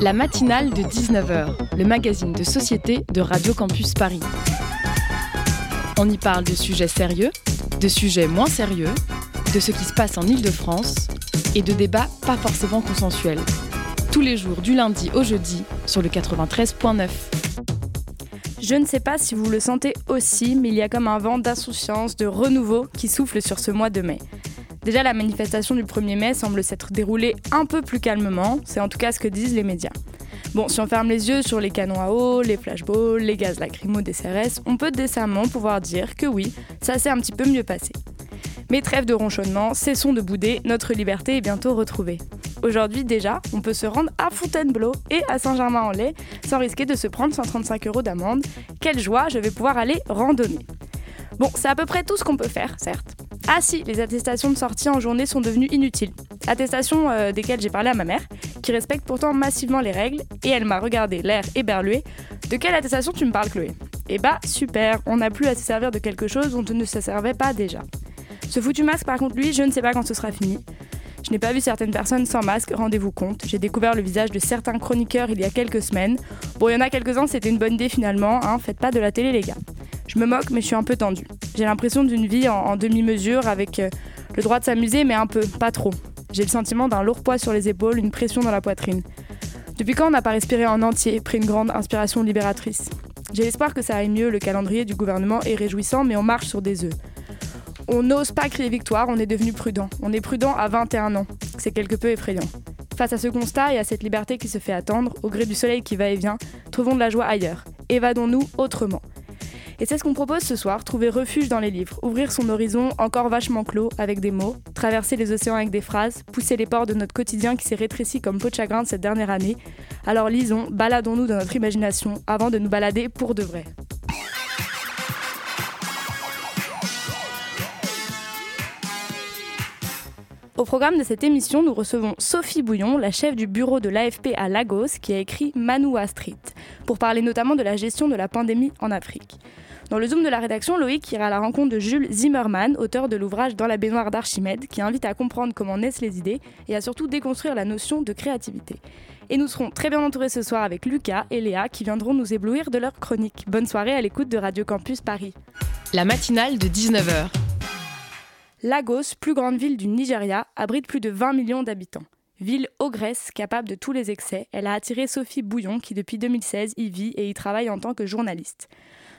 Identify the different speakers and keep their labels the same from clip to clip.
Speaker 1: La matinale de 19h, le magazine de société de Radio Campus Paris. On y parle de sujets sérieux, de sujets moins sérieux, de ce qui se passe en Ile-de-France et de débats pas forcément consensuels. Tous les jours du lundi au jeudi sur le 93.9.
Speaker 2: Je ne sais pas si vous le sentez aussi, mais il y a comme un vent d'insouciance, de renouveau qui souffle sur ce mois de mai. Déjà, la manifestation du 1er mai semble s'être déroulée un peu plus calmement, c'est en tout cas ce que disent les médias. Bon, si on ferme les yeux sur les canons à eau, les flashballs, les gaz lacrymaux des CRS, on peut décemment pouvoir dire que oui, ça s'est un petit peu mieux passé. Mais trêve de ronchonnement, cessons de bouder, notre liberté est bientôt retrouvée. Aujourd'hui déjà, on peut se rendre à Fontainebleau et à Saint-Germain-en-Laye sans risquer de se prendre 135 euros d'amende. Quelle joie, je vais pouvoir aller randonner. Bon, c'est à peu près tout ce qu'on peut faire, certes. Ah si, les attestations de sortie en journée sont devenues inutiles. Attestations euh, desquelles j'ai parlé à ma mère, qui respecte pourtant massivement les règles, et elle m'a regardé l'air éberlué. De quelle attestation tu me parles, Chloé? Eh bah, super, on n'a plus à se servir de quelque chose dont on ne se servait pas déjà. Ce foutu masque, par contre, lui, je ne sais pas quand ce sera fini. Je n'ai pas vu certaines personnes sans masque, rendez-vous compte. J'ai découvert le visage de certains chroniqueurs il y a quelques semaines. Bon, il y en a quelques-uns, c'était une bonne idée finalement, hein. faites pas de la télé les gars. Je me moque, mais je suis un peu tendue. J'ai l'impression d'une vie en, demi-mesure avec euh, le droit de s'amuser, mais un peu, pas trop. J'ai le sentiment d'un lourd poids sur les épaules, une pression dans la poitrine. Depuis quand on n'a pas respiré en entier, pris une grande inspiration libératrice? J'ai l'espoir que ça aille mieux, le calendrier du gouvernement est réjouissant, mais on marche sur des œufs. On n'ose pas crier victoire, on est devenu prudent. On est prudent à 21 ans. C'est quelque peu effrayant. Face à ce constat et à cette liberté qui se fait attendre, au gré du soleil qui va et vient, trouvons de la joie ailleurs. Évadons-nous autrement. Et c'est ce qu'on propose ce soir, trouver refuge dans les livres, ouvrir son horizon encore vachement clos avec des mots, traverser les océans avec des phrases, pousser les ports de notre quotidien qui s'est rétréci comme peau de chagrin de cette dernière année. Alors lisons, baladons-nous dans notre imagination avant de nous balader pour de vrai. Au programme de cette émission, nous recevons Sophie Bouillon, la chef du bureau de l'AFP à Lagos, qui a écrit Manoua Street, pour parler notamment de la gestion de la pandémie en Afrique. Dans le Zoom de la rédaction, Loïc ira à la rencontre de Jules Zimmermann, auteur de l'ouvrage Dans la baignoire d'Archimède, qui invite à comprendre comment naissent les idées et à surtout déconstruire la notion de créativité. Et nous serons très bien entourés ce soir avec Lucas et Léa qui viendront nous éblouir de leur chronique. Bonne soirée à l'écoute de Radio Campus Paris.
Speaker 1: La matinale de 19h.
Speaker 2: Lagos, plus grande ville du Nigeria, abrite plus de 20 millions d'habitants. Ville ogresse, capable de tous les excès, elle a attiré Sophie Bouillon qui depuis 2016 y vit et y travaille en tant que journaliste.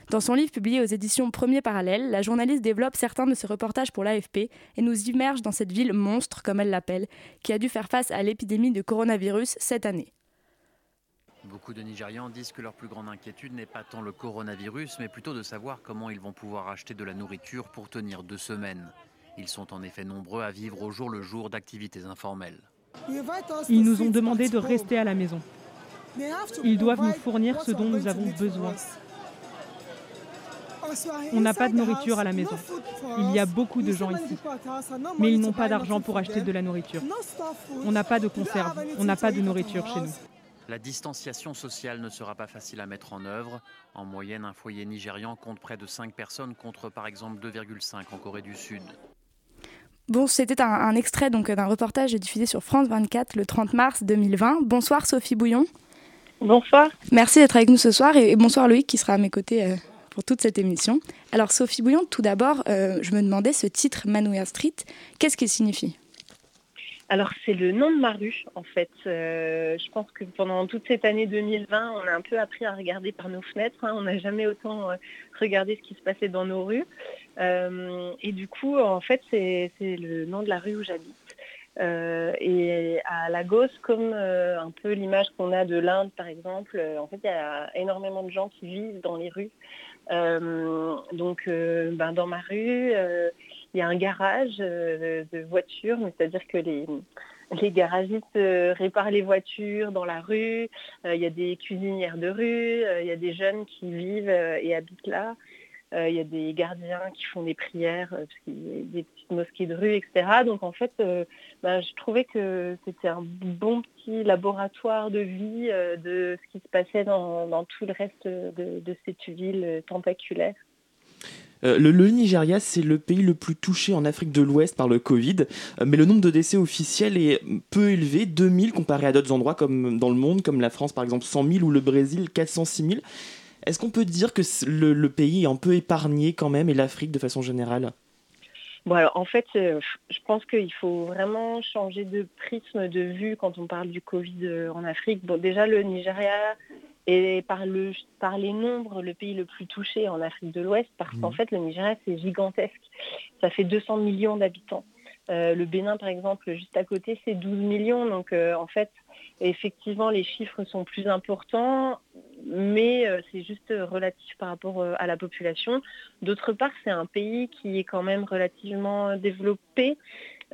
Speaker 2: Dans son livre publié aux éditions Premier Parallèle, la journaliste développe certains de ses reportages pour l'AFP et nous immerge dans cette ville monstre, comme elle l'appelle, qui a dû faire face à l'épidémie de coronavirus cette année.
Speaker 3: Beaucoup de Nigérians disent que leur plus grande inquiétude n'est pas tant le coronavirus, mais plutôt de savoir comment ils vont pouvoir acheter de la nourriture pour tenir deux semaines. Ils sont en effet nombreux à vivre au jour le jour d'activités informelles.
Speaker 4: Ils nous ont demandé de rester à la maison. Ils doivent nous fournir ce dont nous avons besoin. On n'a pas de nourriture à la maison. Il y a beaucoup de gens ici. Mais ils n'ont pas d'argent pour acheter de la nourriture. On n'a pas de conserve. On n'a pas de nourriture chez nous.
Speaker 3: La distanciation sociale ne sera pas facile à mettre en œuvre. En moyenne, un foyer nigérian compte près de 5 personnes contre par exemple 2,5 en Corée du Sud.
Speaker 2: Bon, c'était un, extrait donc d'un reportage diffusé sur France 24 le 30 mars 2020. Bonsoir Sophie Bouillon.
Speaker 5: Bonsoir.
Speaker 2: Merci d'être avec nous ce soir et, bonsoir Loïc qui sera à mes côtés euh, pour toute cette émission. Alors Sophie Bouillon, tout d'abord, euh, je me demandais ce titre Manouya Street, qu'est-ce qu'il signifie?
Speaker 5: Alors c'est le nom de ma rue en fait. Euh, je pense que pendant toute cette année 2020, on a un peu appris à regarder par nos fenêtres. Hein. On n'a jamais autant regardé ce qui se passait dans nos rues. Euh, et du coup, en fait, c'est le nom de la rue où j'habite. Euh, et à Lagos, comme euh, un peu l'image qu'on a de l'Inde, par exemple, en fait, il y a énormément de gens qui vivent dans les rues. donc, ben, dans ma rue, il y a un garage de voitures, c'est-à-dire que les, les garagistes réparent les voitures dans la rue, il y a des cuisinières de rue, il y a des jeunes qui vivent et habitent là. Euh, il y a des gardiens qui font des prières, euh, des petites mosquées de rue, etc. Donc en fait, euh, bah, je trouvais que c'était un bon petit laboratoire de vie de ce qui se passait dans, tout le reste de, cette ville tentaculaire.
Speaker 6: Euh, le, Nigeria, c'est le pays le plus touché en Afrique de l'Ouest par le Covid, euh, mais le nombre de décès officiels est peu élevé, 2000 comparé à d'autres endroits comme dans le monde, comme la France par exemple 100 000 ou le Brésil 406 000. Est-ce qu'on peut dire que le, pays est un peu épargné quand même et l'Afrique de façon générale?
Speaker 5: Bon, en fait, euh, je pense qu'il faut vraiment changer de prisme de vue quand on parle du Covid en Afrique. Déjà, le Nigeria et par, le, par les nombres, le pays le plus touché en Afrique de l'Ouest, parce qu'en mmh. fait, le Nigeria, c'est gigantesque. Ça fait 200 millions d'habitants. Euh, le Bénin, par exemple, juste à côté, c'est 12 millions. Donc, euh, en fait, effectivement, les chiffres sont plus importants, mais euh, c'est juste relatif par rapport à la population. D'autre part, c'est un pays qui est quand même relativement développé.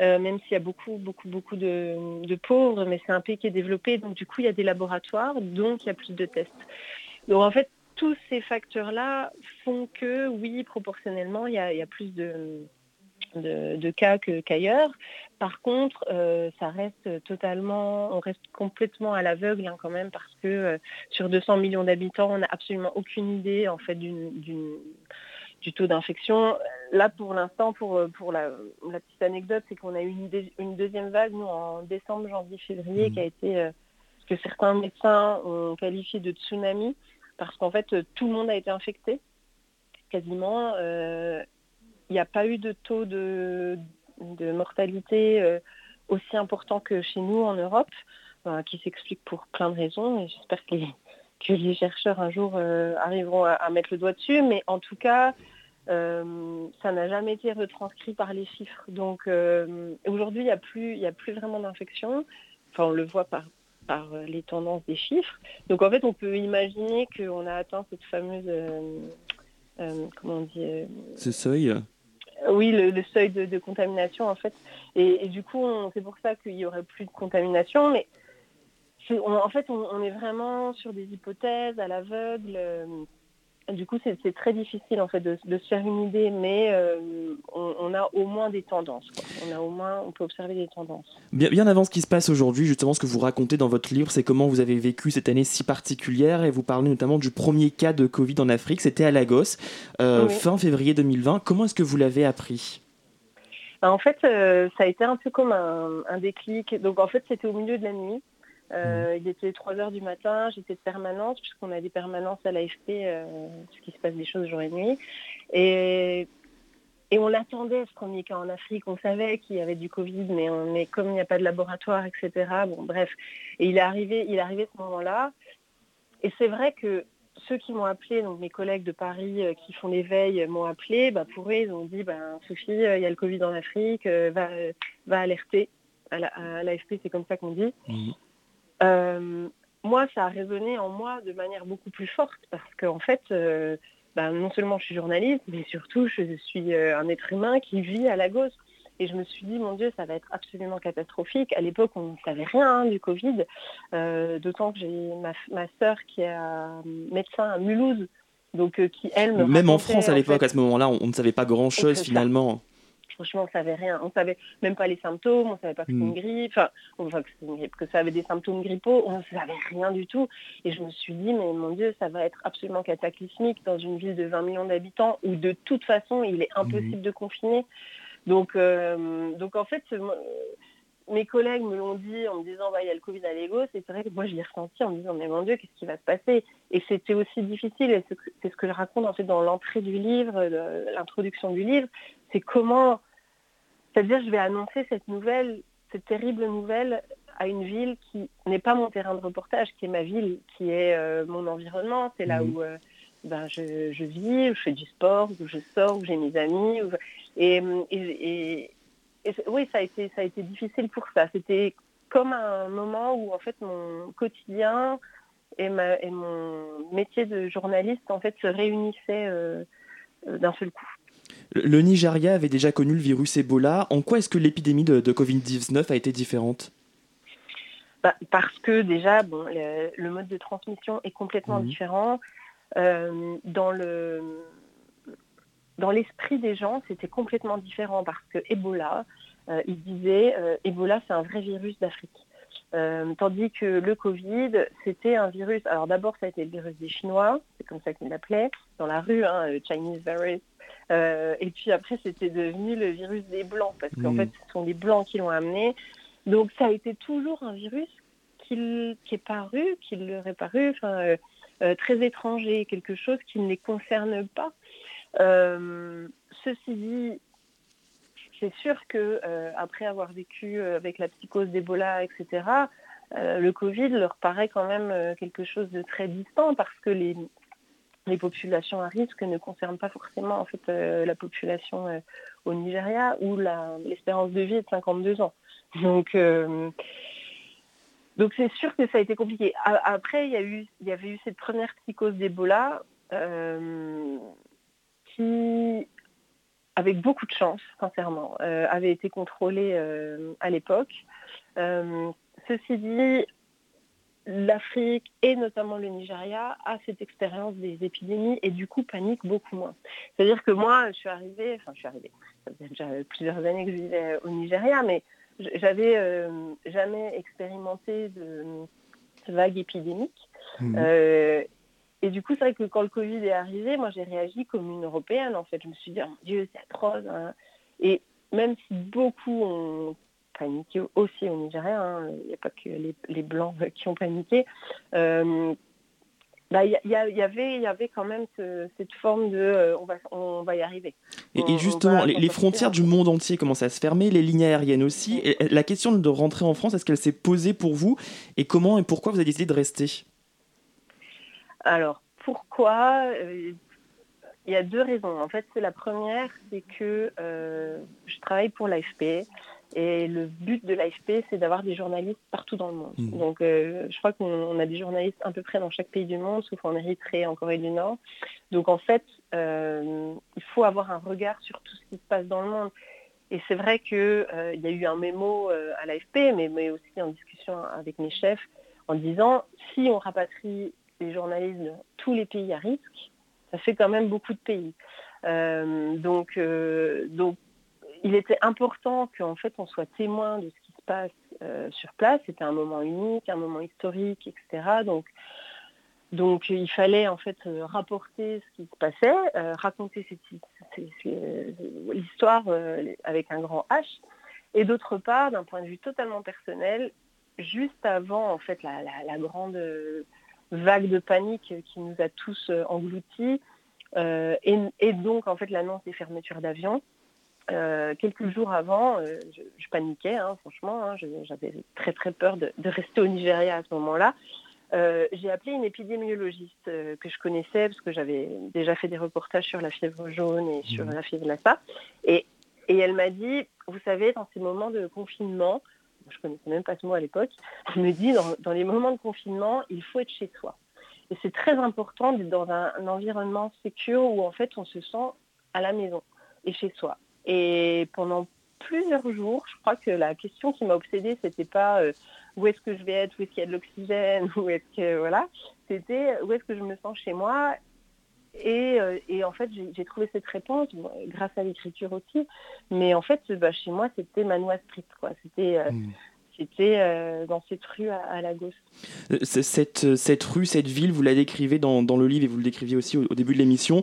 Speaker 5: Euh, même s'il y a beaucoup, beaucoup, beaucoup de, pauvres, mais c'est un pays qui est développé, donc du coup, il y a des laboratoires, donc il y a plus de tests. Donc en fait, tous ces facteurs-là font que, oui, proportionnellement, il y a, plus de, de, cas qu'ailleurs. Par contre, euh, ça reste totalement, on reste complètement à l'aveugle hein, quand même parce que euh, sur 200 millions d'habitants, on n'a absolument aucune idée en fait d'une du taux d'infection. Là, pour l'instant, pour, euh, pour la, petite anecdote, c'est qu'on a eu une, une, deuxième vague, nous, en décembre, janvier, février, mmh. qui a été euh, ce que certains médecins ont qualifié de tsunami, parce qu'en fait, tout le monde a été infecté, quasiment. Euh, il n'y a pas eu de taux de, de mortalité aussi important que chez nous en Europe, qui s'explique pour plein de raisons, et j'espère que les, que les chercheurs un jour euh, arriveront à, mettre le doigt dessus, mais en tout cas, euh, ça n'a jamais été retranscrit par les chiffres. Donc euh, aujourd'hui, il n'y a, plus, a plus vraiment d'infection. Enfin, on le voit par, par les tendances des chiffres. Donc en fait, on peut imaginer qu'on a atteint cette fameuse... comment on dit
Speaker 6: Ce seuil
Speaker 5: oui, le, seuil de, contamination en fait. Et, et du coup, c'est pour ça qu'il y aurait plus de contamination. Mais en fait, on, est vraiment sur des hypothèses à l'aveugle. Euh, du coup, c'est très difficile en fait de, se faire une idée, mais euh, on, a au moins des tendances. On a au moins, on peut observer des tendances.
Speaker 6: Bien, bien avant ce qui se passe aujourd'hui, justement, ce que vous racontez dans votre livre, c'est comment vous avez vécu cette année si particulière, et vous parlez notamment du premier cas de Covid en Afrique. C'était à Lagos, euh, fin février 2020. Comment est-ce que vous l'avez appris?
Speaker 5: Ben, En fait, ça a été un peu comme un, un déclic. Donc, en fait, c'était au milieu de la nuit. Euh, il était 3 heures du matin, j'étais de permanence, puisqu'on a des permanences à l'AFP, euh, ce qui se passe des choses jour et nuit. Et, et on attendait ce premier cas en Afrique, on savait qu'il y avait du Covid, mais, on, mais comme il n'y a pas de laboratoire, etc., bon bref. Et il est arrivé, il est arrivé ce moment-là. Et c'est vrai que ceux qui m'ont appelé, donc mes collègues de Paris euh, qui font les veilles m'ont appelé, bah, pour eux, ils ont dit, bah, Sophie, il y a le Covid en Afrique, va, va alerter. À l'AFP, c'est comme ça qu'on dit. Mmh. Euh, moi, ça a résonné en moi de manière beaucoup plus forte parce qu'en fait, euh, ben, non seulement je suis journaliste, mais surtout je suis euh, un être humain qui vit à Lagos. Et je me suis dit, mon Dieu, ça va être absolument catastrophique. À l'époque, on ne savait rien hein, du Covid, d'autant que j'ai ma, ma soeur qui est médecin à Mulhouse, donc qui, elle, me
Speaker 6: Même en France, à l'époque, à ce moment-là, on, ne savait pas grand-chose finalement
Speaker 5: franchement, on savait rien. On savait même pas les symptômes, on savait pas que c'était une hmm. grippe, enfin, que, ça avait des symptômes grippaux, on ne savait rien du tout. Et je me suis dit, mais mon Dieu, ça va être absolument cataclysmique dans une ville de 20 millions d'habitants où de toute façon, il est impossible hmm. de confiner. Donc, euh, donc en fait, mes collègues me l'ont dit en me disant bah, il y a le Covid à Lagos et c'est vrai que moi je l'ai ressenti en me disant mais mon Dieu qu'est-ce qui va se passer? Et c'était aussi difficile et c'est ce que je raconte en fait dans l'entrée du livre l'introduction du livre c'est comment c'est-à-dire, je vais annoncer cette nouvelle, cette terrible nouvelle à une ville qui n'est pas mon terrain de reportage, qui est ma ville, qui est euh, mon environnement. C'est là mhm. où euh, ben, je, vis, où je fais du sport, où je sors, où j'ai mes amis. Et, oui, ça a, été, ça a été difficile pour ça. C'était comme un moment où en fait mon quotidien et, et mon métier de journaliste en fait se réunissaient euh, d'un seul coup.
Speaker 6: Le Nigeria avait déjà connu le virus Ebola. En quoi est-ce que l'épidémie de, Covid-19 a été différente?
Speaker 5: Bah, Parce que déjà, bon, le, mode de transmission est complètement mhm. différent. Euh, dans le dans l'esprit des gens, c'était complètement différent parce que Ebola, euh, ils disaient euh, Ebola, c'est un vrai virus d'Afrique. Tandis que le Covid, c'était un virus. Alors d'abord, ça a été le virus des Chinois, c'est comme ça qu'ils l'appelaient, dans la rue, hein, le Chinese virus. et puis après, c'était devenu le virus des Blancs, parce qu'en mmh. fait, ce sont les Blancs qui l'ont amené. Donc ça a été toujours un virus qui, est paru, qui leur est paru, enfin, très étranger, quelque chose qui ne les concerne pas. ceci dit, c'est sûr que euh, après avoir vécu euh, avec la psychose d'Ebola, etc., euh, le Covid leur paraît quand même quelque chose de très distant parce que les, populations à risque ne concernent pas forcément en fait la population au Nigeria où l'espérance de vie est de 52 ans. Donc donc c'est sûr que ça a été compliqué. Après, il y, a eu, il y avait eu cette première psychose d'Ebola qui avec beaucoup de chance, sincèrement, euh, avait été contrôlé euh, à l'époque. Euh, ceci dit, l'Afrique et notamment le Nigeria a cette expérience des épidémies et du coup panique beaucoup moins. C'est-à-dire que moi, je suis arrivée, enfin je suis arrivée, ça faisait déjà plusieurs années que je vivais au Nigeria, mais j'avais jamais expérimenté de vague épidémique. Mmh. Et du coup, c'est vrai que quand le Covid est arrivé, moi j'ai réagi comme une Européenne en fait. Je me suis dit, oh mon Dieu, c'est atroce. Hein. Et même si beaucoup ont paniqué aussi au Nigeria, hein, il n'y a pas que les, Blancs qui ont paniqué, euh, bah, il y, avait, y avait quand même cette forme de euh, on, va, on va y arriver.
Speaker 6: Et, justement, les, frontières du monde entier commencent à se fermer, les lignes aériennes aussi. Et la question de rentrer en France, est-ce qu'elle s'est posée pour vous? Et comment et pourquoi vous avez décidé de rester?
Speaker 5: Alors, pourquoi euh, Il y a deux raisons. En fait, c'est la première, c'est que euh, je travaille pour l'AFP. Et le but de l'AFP, c'est d'avoir des journalistes partout dans le monde. Mmh. Donc, euh, je crois qu'on a des journalistes à peu près dans chaque pays du monde, sauf en Érythrée et en Corée du Nord. Donc, en fait, il faut avoir un regard sur tout ce qui se passe dans le monde. Et c'est vrai qu'il y a eu un mémo à l'AFP, mais, mais aussi en discussion avec mes chefs, en disant si on rapatrie les journalistes de tous les pays à risque, ça fait quand même beaucoup de pays. Euh, donc, euh, donc, il était important qu'en fait on soit témoin de ce qui se passe euh, sur place. C'était un moment unique, un moment historique, etc. Donc, donc il fallait en fait rapporter ce qui se passait, raconter l'histoire avec un grand H. Et d'autre part, d'un point de vue totalement personnel, juste avant en fait la, la grande vague de panique qui nous a tous euh, engloutis. Euh, et, donc, en fait, l'annonce des fermetures d'avions. Euh, quelques jours avant, je, paniquais, hein, franchement, hein, j'avais très très peur de, rester au Nigeria à ce moment-là. j'ai appelé une épidémiologiste que je connaissais parce que j'avais déjà fait des reportages sur la fièvre jaune et sur mmh. la fièvre Lassa. Et, et elle m'a dit, vous savez, dans ces moments de confinement, je ne connaissais même pas ce mot à l'époque, me dis, dans, les moments de confinement, il faut être chez soi. Et c'est très important d'être dans un, environnement sécure où en fait on se sent à la maison et chez soi. Et pendant plusieurs jours, je crois que la question qui m'a obsédée, c'était pas euh, où est-ce que je vais être, où est-ce qu'il y a de l'oxygène, où est-ce que voilà, c'était où est-ce que je me sens chez moi. Et, euh, et en fait, j'ai trouvé cette réponse grâce à l'écriture aussi. Mais en fait, bah, chez moi, c'était Manoa Street. C'était euh, hmm c'était euh, dans cette rue à, Lagos.
Speaker 6: Euh, cette, cette rue, cette ville, vous la décrivez dans, dans le livre et vous le décriviez aussi au, début de l'émission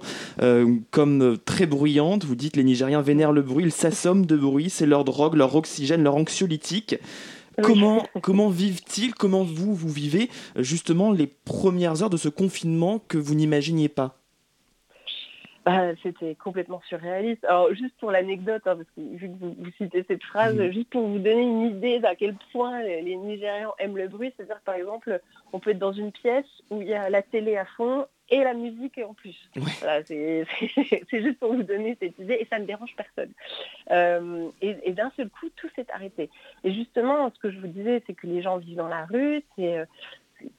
Speaker 6: comme très bruyante. Vous dites les Nigériens vénèrent le bruit, ils s'assomment de bruit, c'est leur drogue, leur oxygène, leur anxiolytique. Comment, comment vivent-ils? Comment vous, vous vivez justement les premières heures de ce confinement que vous n'imaginiez pas?
Speaker 5: Bah, c'était complètement surréaliste. Alors juste pour l'anecdote, hein, parce que vu que vous, citez cette phrase, mmh. juste pour vous donner une idée d'à quel point les, Nigérians aiment le bruit, c'est-à-dire par exemple, on peut être dans une pièce où il y a la télé à fond et la musique en plus. c'est juste pour vous donner cette idée et ça ne dérange personne. Euh, et, d'un seul coup, tout s'est arrêté. Et justement, ce que je vous disais, c'est que les gens vivent dans la rue, c'est euh,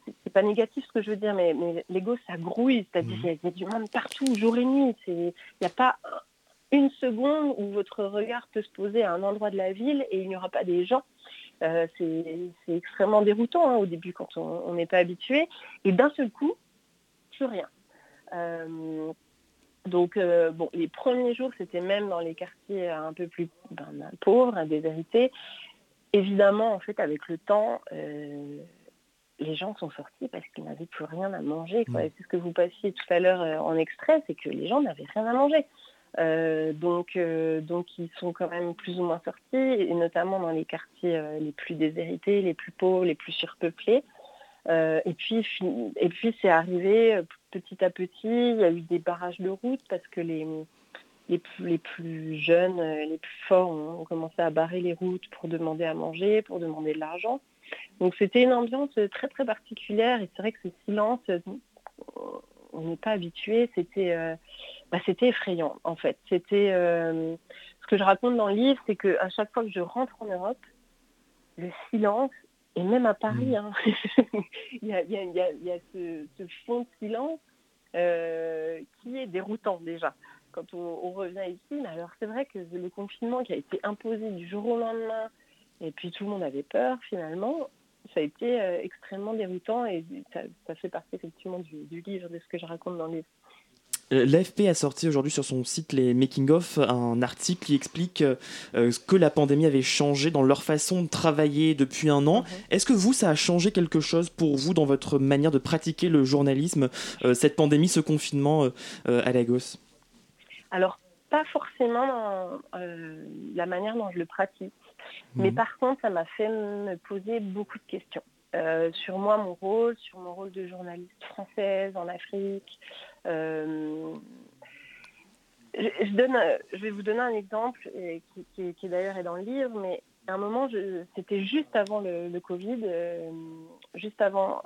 Speaker 5: c'est pas négatif ce que je veux dire, mais, mais l'ego, ça grouille. C'est-à-dire mhm. qu'il y, a du monde partout, jour et nuit. Il n'y a pas une seconde où votre regard peut se poser à un endroit de la ville et il n'y aura pas des gens. Euh, c'est extrêmement déroutant hein, au début quand on n'est pas habitué. Et d'un seul coup, plus rien. Euh, donc, euh, bon, les premiers jours, c'était même dans les quartiers un peu plus ben, pauvres, déshérités. évidemment, en fait, avec le temps, les gens sont sortis parce qu'ils n'avaient plus rien à manger. Mm. C'est ce que vous passiez tout à l'heure en extrait, c'est que les gens n'avaient rien à manger. donc, donc ils sont quand même plus ou moins sortis, et notamment dans les quartiers les plus déshérités, les plus pauvres, les plus surpeuplés. et puis, et puis c'est arrivé petit à petit. Il y a eu des barrages de route parce que les, les plus, jeunes, euh, les plus forts ont, commencé à barrer les routes pour demander à manger, pour demander de l'argent. Donc c'était une ambiance très très particulière et c'est vrai que ce silence, on n'est pas habitué, c'était euh, bah, effrayant en fait. C'était ce que je raconte dans le livre, c'est qu'à chaque fois que je rentre en Europe, le silence, et même à Paris, hein, il, y a, ce, fond de silence euh, qui est déroutant déjà quand on, revient ici. Mais alors c'est vrai que le confinement qui a été imposé du jour au lendemain, et puis tout le monde avait peur finalement, ça a été euh, extrêmement déroutant et ça, fait partie effectivement du, livre, de ce que je raconte dans le livre.
Speaker 6: Euh, L'AFP a sorti aujourd'hui sur son site les making-of un article qui explique euh, ce que la pandémie avait changé dans leur façon de travailler depuis un an. Mhm. Est-ce que vous, ça a changé quelque chose pour vous dans votre manière de pratiquer le journalisme, cette pandémie, ce confinement à Lagos?
Speaker 5: Alors, pas forcément dans la manière dont je le pratique, mais mhm. par contre, ça m'a fait me poser beaucoup de questions. Euh, sur moi, mon rôle, sur mon rôle de journaliste française en Afrique. Euh, je, donne, je vais vous donner un exemple qui, qui, d'ailleurs est dans le livre, mais à un moment, c'était juste avant le, le Covid, juste avant.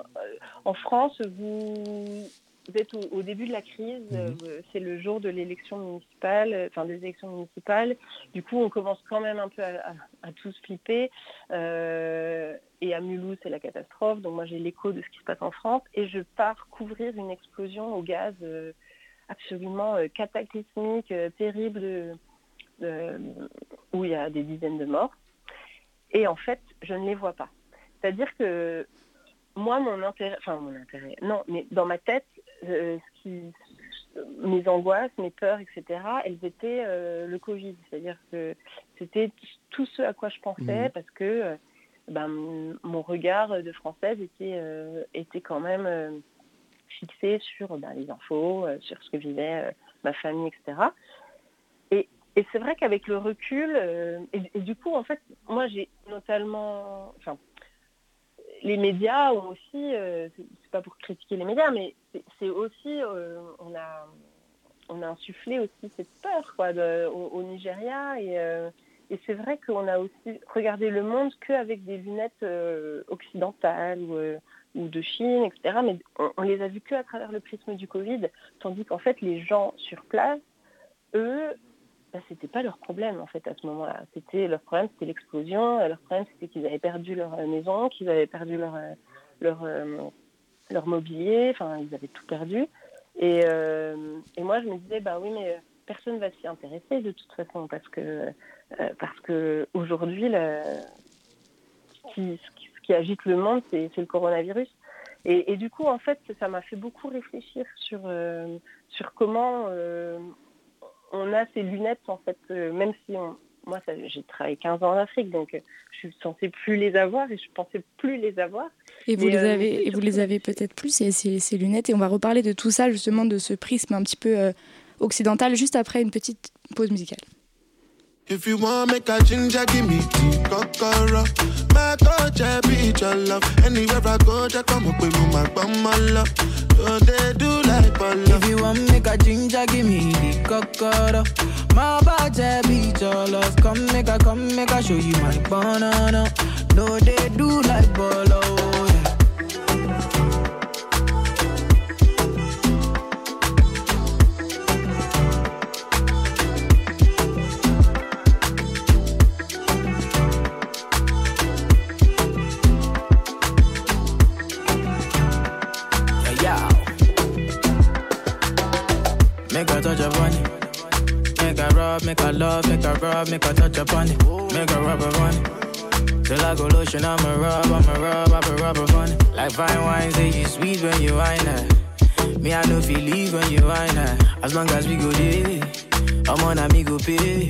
Speaker 5: en France, vous, vous êtes au, début de la crise, mhm. euh, c'est le jour de l'élection municipale, euh, enfin des élections municipales. Du coup, on commence quand même un peu à, tous flipper. Euh, et à Mulhouse, c'est la catastrophe. Donc moi, j'ai l'écho de ce qui se passe en France et je pars couvrir une explosion au gaz absolument cataclysmique, terrible, où il y a des dizaines de morts. Et en fait, je ne les vois pas. C'est-à-dire que moi, mon intérêt, enfin mon intérêt, non, mais dans ma tête, euh, mes angoisses, mes peurs, etc., elles étaient euh, le Covid. C'est-à-dire que c'était tout ce à quoi je pensais mmh. parce que euh, ben, mon regard de française était, était quand même fixé sur ben, les infos, sur ce que vivait ma famille, etc. Et, c'est vrai qu'avec le recul, et, et, du coup, en fait, moi j'ai notamment, enfin, les médias ont aussi, euh, c'est pas pour critiquer les médias, mais c'est aussi, euh, on, a, on a insufflé aussi cette peur quoi, au, Nigeria. Euh, et, c'est vrai qu'on a aussi regardé le monde qu'avec des lunettes occidentales ou, de Chine, etc. Mais on, les a vus qu'à travers le prisme du Covid, tandis qu'en fait, les gens sur place, eux, bah, c'était pas leur problème en fait à ce moment-là. C'était leur problème, c'était l'explosion. Leur problème, c'était qu'ils avaient perdu leur euh, maison, qu'ils avaient perdu leur euh, leur euh, leur mobilier. Enfin, ils avaient tout perdu. Et, et moi, je me disais, bah oui, mais personne va s'y intéresser de toute façon parce que parce que aujourd'hui, ce qui, qui agite le monde, c'est le coronavirus. Et, et, du coup, en fait, ça m'a fait beaucoup réfléchir sur, sur comment on a ces lunettes, en fait, euh, même si moi, j'ai travaillé 15 ans en Afrique, donc euh, je suis censée plus les avoir et je pensais plus les avoir.
Speaker 2: Et vous, les, euh, avez, et vous les avez peut-être plus, ces, ces, lunettes. Et on va reparler de tout ça, justement, de ce prisme un petit peu occidental, juste après une petite pause musicale. If you want make a ginger, give me tea, kokoro. My I be your love. Anywhere I go, just come up with my bum, my love. So they do like ball. If you want make a ginger, give me the kokoro. My body be your love. Come make a, come make a show you my banana. No, they do like ball, oh. make a love, make a rub, make a touch upon it, make a rub upon it. Till I go lotion, I'm a rub, I'm a rub, I'm a rub upon it. Like fine wine, say you sweet when you wine it. Me, I know feel leave when you wine it. As long as we go there, I'm on a me go pay.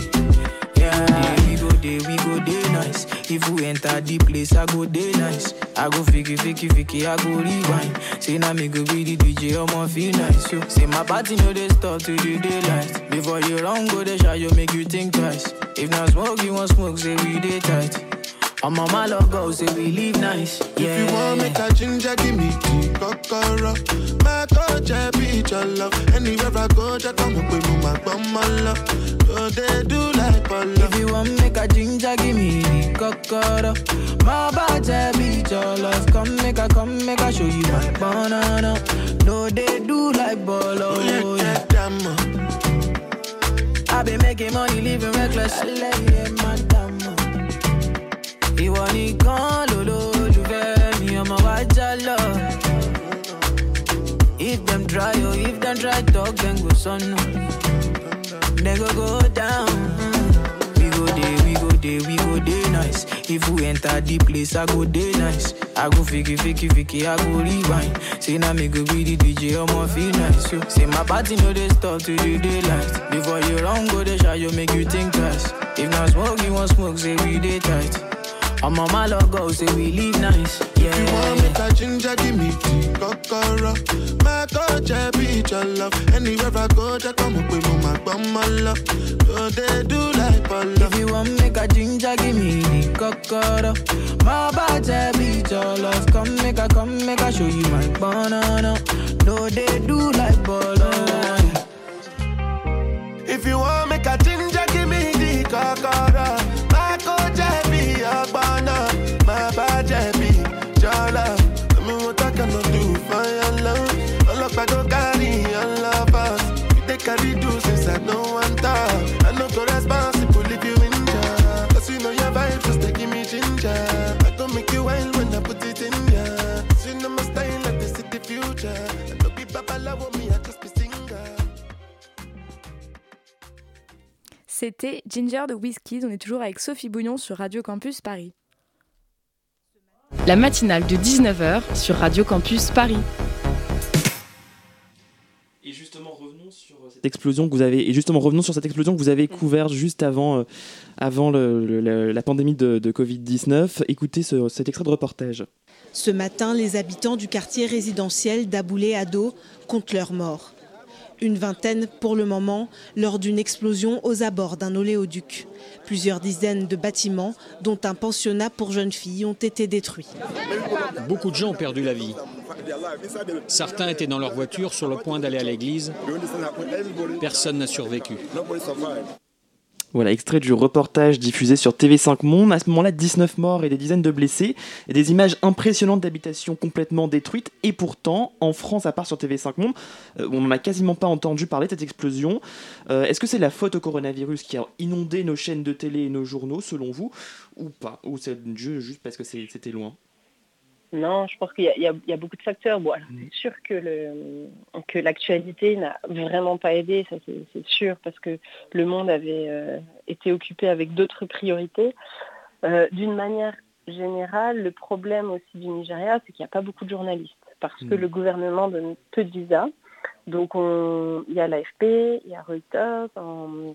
Speaker 7: Yeah, we go day, we go day nice. If we enter the place, I go day nice. I go fiki, fiki, fiki, I go rewind. Say now me go be the DJ, I'ma feel nice. Yo. Say my party no they stop till the daylight. Before you run, go the shot, you make you think twice. If not smoke, you want smoke, say we day tight. I'm on my logo, say we live nice. Yeah.
Speaker 8: If you want make a ginger, give me tea, kokoro. My coach, I be your love. Anywhere I go, just come up with my bum, my love. So they do like polo.
Speaker 7: If you want make a ginger, give me the kokoro. My body be your love. Come make a, come make a show you my banana. No, they do like bolo.
Speaker 8: Oh, yeah, damn. Uh.
Speaker 7: I been making money, living reckless. I love you, madam. Uh. ìwọ nìkan lolólùfẹ́ mi ọmọ wa lọ. if dem try o oh, if dem try talk dem go sọnù uh. Dem go go down. we go dey we go dey we go dey nice. If we enter the place i go dey nice. I go fiki fiki fiki i go rewind. Say na me go be the dj ọmọ feel nice yo. Say my party no dey stop till the daylight. Before you run go dey shy yo make you think twice. If na smoke you wan smoke say we dey tight. I'm on my logo, say we live nice. Yeah.
Speaker 8: If you want make a ginger, give me tea, kokoro. My coach, I be your love. Anywhere I go, just come up with my bum, my love. So they do like polo.
Speaker 7: If you want make a ginger, give me the kokoro. My body be your love. Come make a, come make a show you my banana. No, they do like bolo.
Speaker 8: If you want make a ginger, give me the kokoro.
Speaker 2: C'était Ginger de Wizkid. On est toujours avec Sophie Bouillon sur Radio Campus Paris.
Speaker 1: La matinale de 19h sur Radio Campus Paris.
Speaker 6: Et justement, revenons sur cette explosion que vous avez, et justement, revenons sur cette explosion que vous avez couverte juste avant, euh, avant le- le- le- la pandémie de, de Covid-19. Écoutez ce- cet extrait de reportage.
Speaker 9: Ce matin, les habitants du quartier résidentiel d'Aboulé-Ado comptent leurs morts. Une vingtaine pour le moment, lors d'une explosion aux abords d'un oléoduc. Plusieurs dizaines de bâtiments, dont un pensionnat pour jeunes filles, ont été détruits.
Speaker 10: Beaucoup de gens ont perdu la vie. Certains étaient dans leur voiture sur le point d'aller à l'église. Personne n'a survécu.
Speaker 6: Voilà, extrait du reportage diffusé sur TV5 Monde. À ce moment-là, 19 morts et des dizaines de blessés. Et des images impressionnantes d'habitations complètement détruites. Et pourtant, en France, à part sur TV5 Monde, euh, on n'a quasiment pas entendu parler de cette explosion. Euh, Est-ce que c'est la faute au coronavirus qui a inondé nos chaînes de télé et nos journaux, selon vous, ou pas? Ou c'est ju- juste parce que c'était loin?
Speaker 5: Non, je pense qu'il y, a- y y beaucoup de facteurs. Bon, alors, c'est sûr que le que l'actualité n'a vraiment pas aidé, ça c'est sûr, parce que le monde avait euh, été occupé avec d'autres priorités. Euh, D'une manière générale, le problème aussi du Nigeria, c'est qu'il n'y a pas beaucoup de journalistes, parce que
Speaker 11: Mhm.
Speaker 5: le gouvernement donne peu de visas. Donc on- il y a l'AFP, il y a Reuters, en,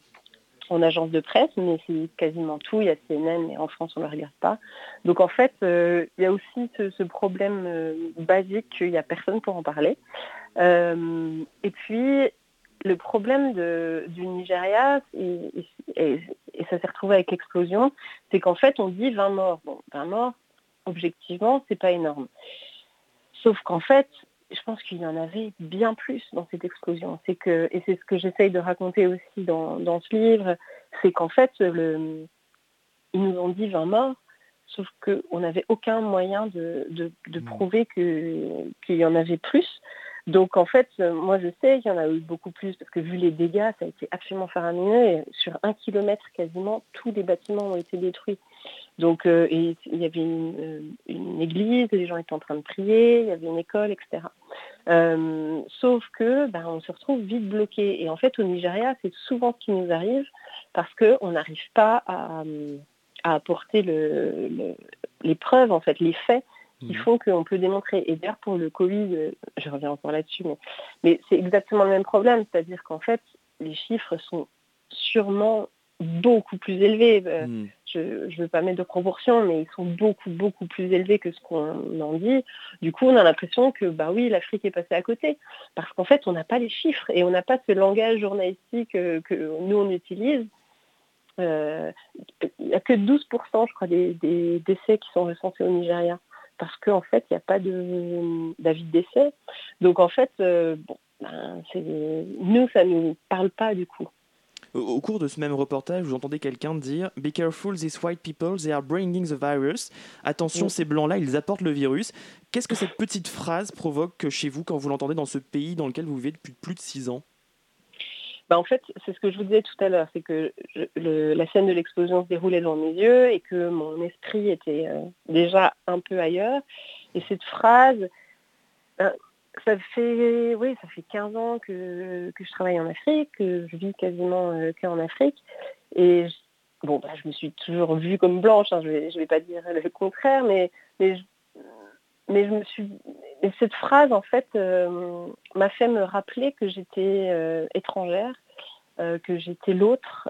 Speaker 5: en agence de presse, mais c'est quasiment tout. Il y a CNN, mais en France on ne le regarde pas. Donc en fait, euh, il y a aussi ce, problème euh, basique qu'il n'y a personne pour en parler. Euh, et puis, le problème de- du Nigeria, et ça s'est retrouvé avec l'explosion, c'est qu'en fait, on dit 20 morts. Bon, 20 morts, objectivement, c'est pas énorme. Sauf qu'en fait, je pense qu'il y en avait bien plus dans cette explosion. C'est que, et c'est ce que j'essaye de raconter aussi dans, dans ce livre, c'est qu'en fait, le, ils nous ont dit 20 morts, sauf qu'on n'avait aucun moyen de, de- de prouver qu'il y en avait plus. Donc en fait, moi je sais qu'il y en a eu beaucoup plus, parce que vu les dégâts, ça a été absolument faramineux. Et sur un kilomètre quasiment, tous les bâtiments ont été détruits. Donc euh, et il y avait une, euh, une église, les gens étaient en train de prier, il y avait une école, etc. Euh, sauf que ben, on se retrouve vite bloqué. Et en fait, au Nigeria, c'est souvent ce qui nous arrive parce qu'on n'arrive pas à, à apporter le- le- les preuves, en fait, les faits qui font qu'on peut démontrer. Et d'ailleurs, pour le Covid, je reviens encore là-dessus, mais, mais c'est exactement le même problème, c'est-à-dire qu'en fait, les chiffres sont sûrement beaucoup plus élevés. Hmm. Je ne veux pas mettre de proportion, mais ils sont beaucoup, beaucoup plus élevés que ce qu'on en dit. Du coup, on a l'impression que, bah oui, l'Afrique est passée à côté. Parce qu'en fait, on n'a pas les chiffres et on n'a pas ce langage journalistique que nous, on utilise. il n'y a que 12%, je crois, des, des, décès qui sont recensés au Nigeria parce qu'en fait, il n'y a pas d'avis de, décès. Donc en fait, euh, bon, ben, nous, ça ne nous parle pas du coup.
Speaker 6: Au cours de ce même reportage, vous entendez quelqu'un dire Be careful, these white people, they are bringing the virus. Attention, ces blancs-là, ils apportent le virus. Qu'est-ce que cette petite phrase provoque chez vous quand vous l'entendez dans ce pays dans lequel vous vivez depuis plus de six ans?
Speaker 5: Bah, en fait, c'est ce que je vous disais tout à l'heure, c'est que la scène de l'explosion se déroulait dans mes yeux et que mon esprit était euh, déjà un peu ailleurs. Et cette phrase, ça fait, oui, ça fait 15 ans que, je travaille en Afrique, que je vis quasiment euh, qu'en Afrique. Et bon, bah, je me suis toujours vue comme blanche, hein, je ne vais, je vais pas dire le contraire, mais, mais mais je me suis cette phrase en fait euh, m'a fait me rappeler que j'étais euh, étrangère, que j'étais l'autre,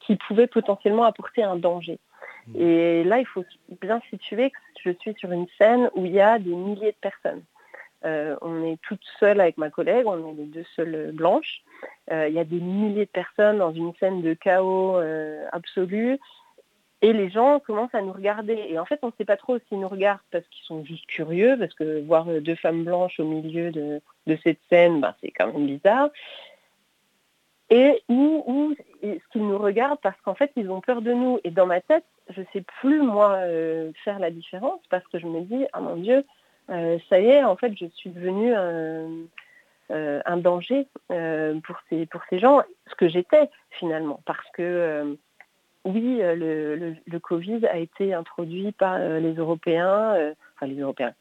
Speaker 5: qui pouvait potentiellement apporter un danger. Mmh. Et là, il faut bien situer que je suis sur une scène où il y a des milliers de personnes. On est toutes seules avec ma collègue, on est les deux seules blanches. il y a des milliers de personnes dans une scène de chaos absolu. Et les gens commencent à nous regarder. Et en fait, on ne sait pas trop s'ils nous regardent parce qu'ils sont juste curieux, parce que voir euh, deux femmes blanches au milieu de, cette scène, ben, c'est quand même bizarre. Et ou, ce qu'ils nous regardent parce qu'en fait, ils ont peur de nous. Et dans ma tête, je ne sais plus, moi, euh, faire la différence parce que je me dis, ah mon Dieu, euh, ça y est, en fait, je suis devenue un, danger pour, ces, pour ces gens, ce que j'étais finalement. Parce que oui, euh, le, Covid a été introduit par euh, les Européens, euh, enfin les Européens,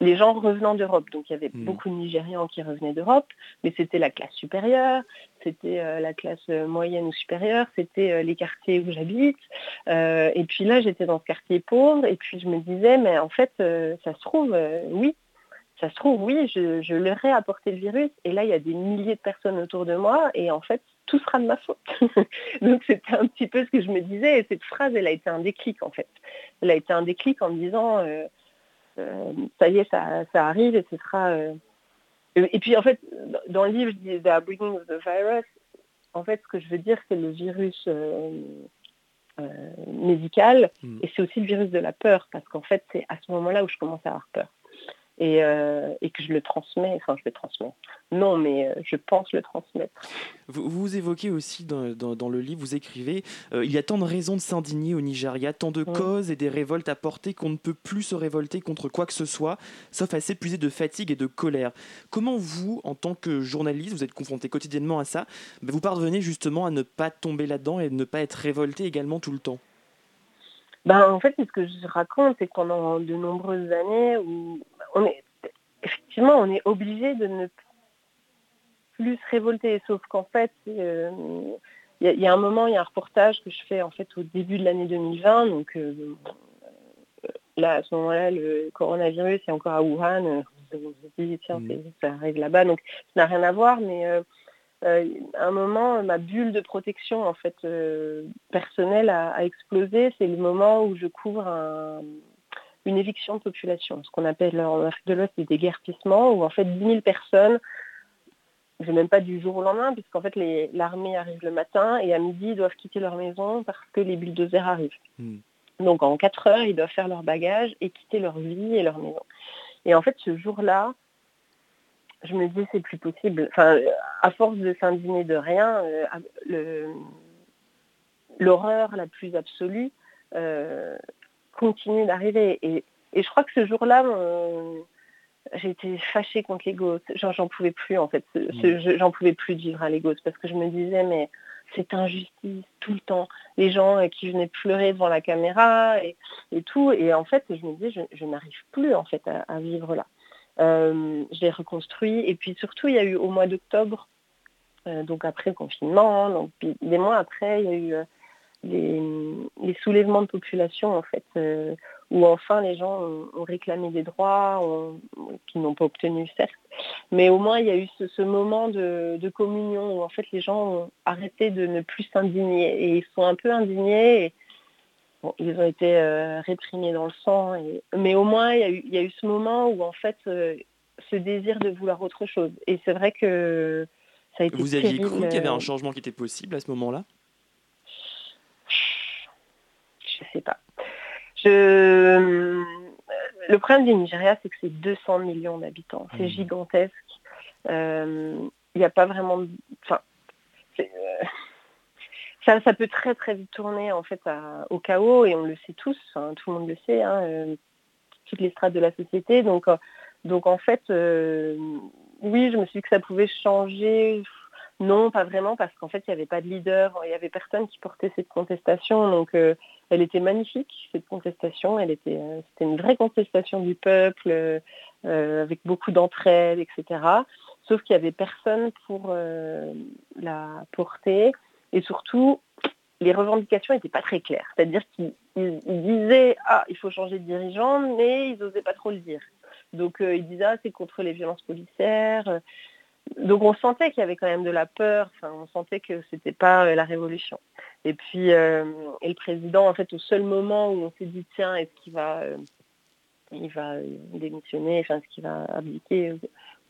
Speaker 5: les gens revenant d'Europe. Donc il y avait hmm. beaucoup de Nigérians qui revenaient d'Europe, mais c'était la classe supérieure, c'était la classe moyenne ou supérieure, c'était les quartiers où j'habite. et puis là, j'étais dans ce quartier pauvre, et puis je me disais, mais en fait, ça se trouve, oui, ça se trouve, oui, je, leur ai apporté le virus, et là, il y a des milliers de personnes autour de moi, et en fait, tout sera de ma faute. Donc c'était un petit peu ce que je me disais, et cette phrase, elle a été un déclic, en fait. Elle a été un déclic en me disant, euh, euh, ça y est, ça, arrive, et ce sera... Euh, et puis, en fait, dans le livre, je dis « The Bringing of the Virus », en fait, ce que je veux dire, c'est le virus... médical hmm. et c'est aussi le virus de la peur parce qu'en fait c'est à ce moment-là où je commence à avoir peur. Euh, et, que je le transmets, enfin je le transmets. Non, mais euh, je pense le transmettre.
Speaker 6: Vous, vous évoquez aussi dans, dans, le livre, vous écrivez, euh, il y a tant de raisons de s'indigner au Nigeria, tant de causes et des révoltes à porter qu'on ne peut plus se révolter contre quoi que ce soit, sauf à s'épuiser de fatigue et de colère. Comment vous, en tant que journaliste, vous êtes confronté quotidiennement à ça, ben, vous parvenez justement à ne pas tomber là-dedans et ne pas être révolté également tout le temps?
Speaker 5: Ben, en fait, ce que je raconte, c'est que pendant de nombreuses années où on est effectivement on est obligé de ne plus se révolter, sauf qu'en fait, euh, il y, a un moment, il y a un reportage que je fais en fait au début de l'année 2020, donc euh, là à ce moment-là, le coronavirus est encore à Wuhan. Vous dit, tiens, mm. ça arrive là-bas, donc ça n'a rien à voir, mais euh, à un moment, ma bulle de protection en fait personnelle a, explosé. C'est le moment où je couvre un, une éviction de population, ce qu'on appelle en Afrique de l'Ouest des déguerpissements, où en fait 10 000 personnes, je même pas du jour au lendemain, puisqu'en fait l'armée arrive le matin et à midi ils doivent quitter leur maison parce que les bulldozers arrivent. Hmm. Donc en 4 heures, ils doivent faire leur bagage et quitter leur vie et leur maison. Et en fait, ce jour-là, je me dis c'est plus possible. Enfin, à force de s'indigner de rien, euh, l'horreur la plus absolue, euh, continue d'arriver. Et, je crois que ce jour-là, j'ai été fâchée contre les gosses. J'en pouvais plus, en fait. Mm. J'en pouvais plus de vivre à les parce que je me disais, mais c'est injustice tout le temps. Les gens euh, qui venaient pleurer devant la caméra et, tout. Et en fait, je me disais, je, n'arrive plus, en fait, à, vivre là. Euh, je l'ai reconstruit. Et puis surtout, il y a eu au mois d'octobre, euh, donc après le confinement, donc des mois après, il y a eu les, soulèvements de population, en fait, euh, où enfin les gens ont, réclamé des droits qu'ils n'ont pas obtenus, certes. Mais au moins, il y a eu ce, moment de, communion où en fait les gens ont arrêté de ne plus s'indigner. Et ils sont un peu indignés. ils ont été euh, réprimés dans le sang. Mais au moins, il y, a eu, ce moment où en fait, euh, ce désir de vouloir autre chose. Et c'est vrai que ça a été
Speaker 6: Vous aviez cru qu'il y avait un changement qui était possible à ce moment-là?
Speaker 5: Je sais pas. Je... Le problème du Nigeria, c'est que c'est 200 millions d'habitants. C'est mmh. gigantesque. Euh, il n'y a pas vraiment... Enfin, euh, ça, ça, peut très très vite tourner en fait au chaos et on le sait tous, tout le monde le sait, hein, euh, toutes les strates de la société. Donc, donc en fait, oui, je me suis dit que ça pouvait changer non, pas vraiment, parce qu'en fait, il n'y avait pas de leader, il n'y avait personne qui portait cette contestation. Donc, euh, elle était magnifique, cette contestation. Elle était, euh, c'était une vraie contestation du peuple, euh, avec beaucoup d'entraide, etc. Sauf qu'il n'y avait personne pour la porter. Et surtout, les revendications n'étaient pas très claires. C'est-à-dire qu'ils disaient Ah, il faut changer de dirigeant, mais ils n'osaient pas trop le dire. Donc, ils disaient Ah, c'est contre les violences policières donc on sentait qu'il y avait quand même de la peur, on sentait que c'était pas euh, la révolution. Et puis euh, le président, en fait, au seul moment où on s'est dit tiens, est-ce qu'il va, euh, il va démissionner, est-ce qu'il va abdiquer,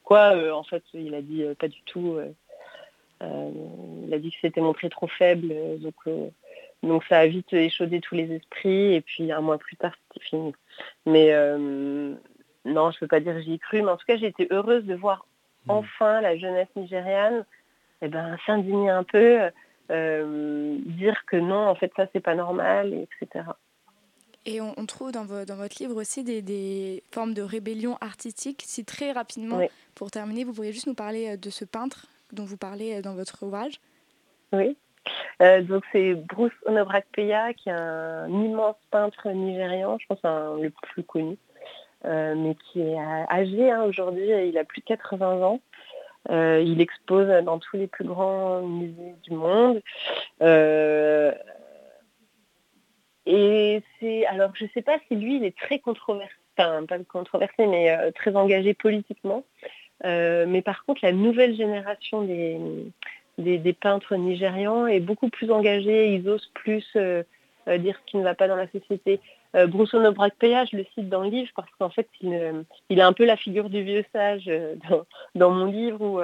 Speaker 5: quoi, en fait, il a dit pas du tout. il a dit que c'était montré trop faible, donc donc ça a vite échaudé tous les esprits. Et puis un mois plus tard, c'était fini. Mais non, je peux pas dire j'y ai cru, mais en tout cas, j'ai été heureuse de voir. Enfin la jeunesse nigériane eh ben, s'indigner un peu, euh, dire que non, en fait, ça, c'est pas normal, etc.
Speaker 11: Et on, trouve dans, votre livre aussi des, formes de rébellion artistique. Si très rapidement, pour terminer, vous pourriez juste nous parler euh, de ce peintre dont vous parlez euh, dans votre ouvrage?
Speaker 5: Oui. donc c'est Bruce Onobrakpeya, qui est un immense peintre nigérian, je pense un, le plus connu. Euh, mais qui est âgé hein, aujourd'hui, il a plus de 80 ans. Euh, il expose dans tous les plus grands musées du monde. Euh, et c'est alors je ne sais pas si lui il est très controversé, enfin pas controversé, mais très engagé politiquement. mais par contre, la nouvelle génération des, des, peintres nigérians est beaucoup plus engagée, ils osent plus dire ce qui ne va pas dans la société. Euh, Brusono Bracpeya, je le cite dans le livre parce qu'en fait, il, euh, a un peu la figure du vieux sage euh, dans, mon livre où,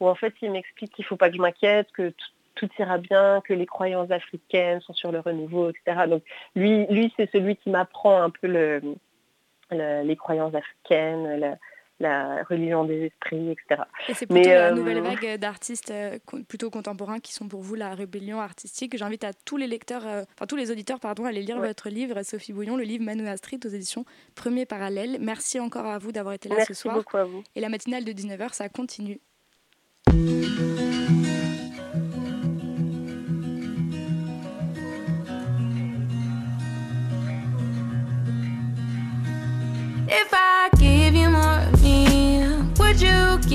Speaker 5: où, en fait, il m'explique qu'il ne faut pas que je m'inquiète, que tout ira bien, que les croyances africaines sont sur le renouveau, etc. Donc lui, lui c'est celui qui m'apprend un peu le, les croyances africaines, religion des esprits, etc.
Speaker 11: Et c'est plutôt la euh, nouvelle vague d'artistes euh, plutôt contemporains qui sont pour vous la rébellion artistique. J'invite à tous les lecteurs, euh, enfin tous les auditeurs, pardon, à aller lire votre livre, Sophie Bouillon, le livre Manoa Street aux éditions Premier Parallèle. Merci encore à vous d'avoir été là
Speaker 5: ce
Speaker 11: soir.
Speaker 5: Beaucoup à vous.
Speaker 11: Et la matinale de 19h, ça continue. If I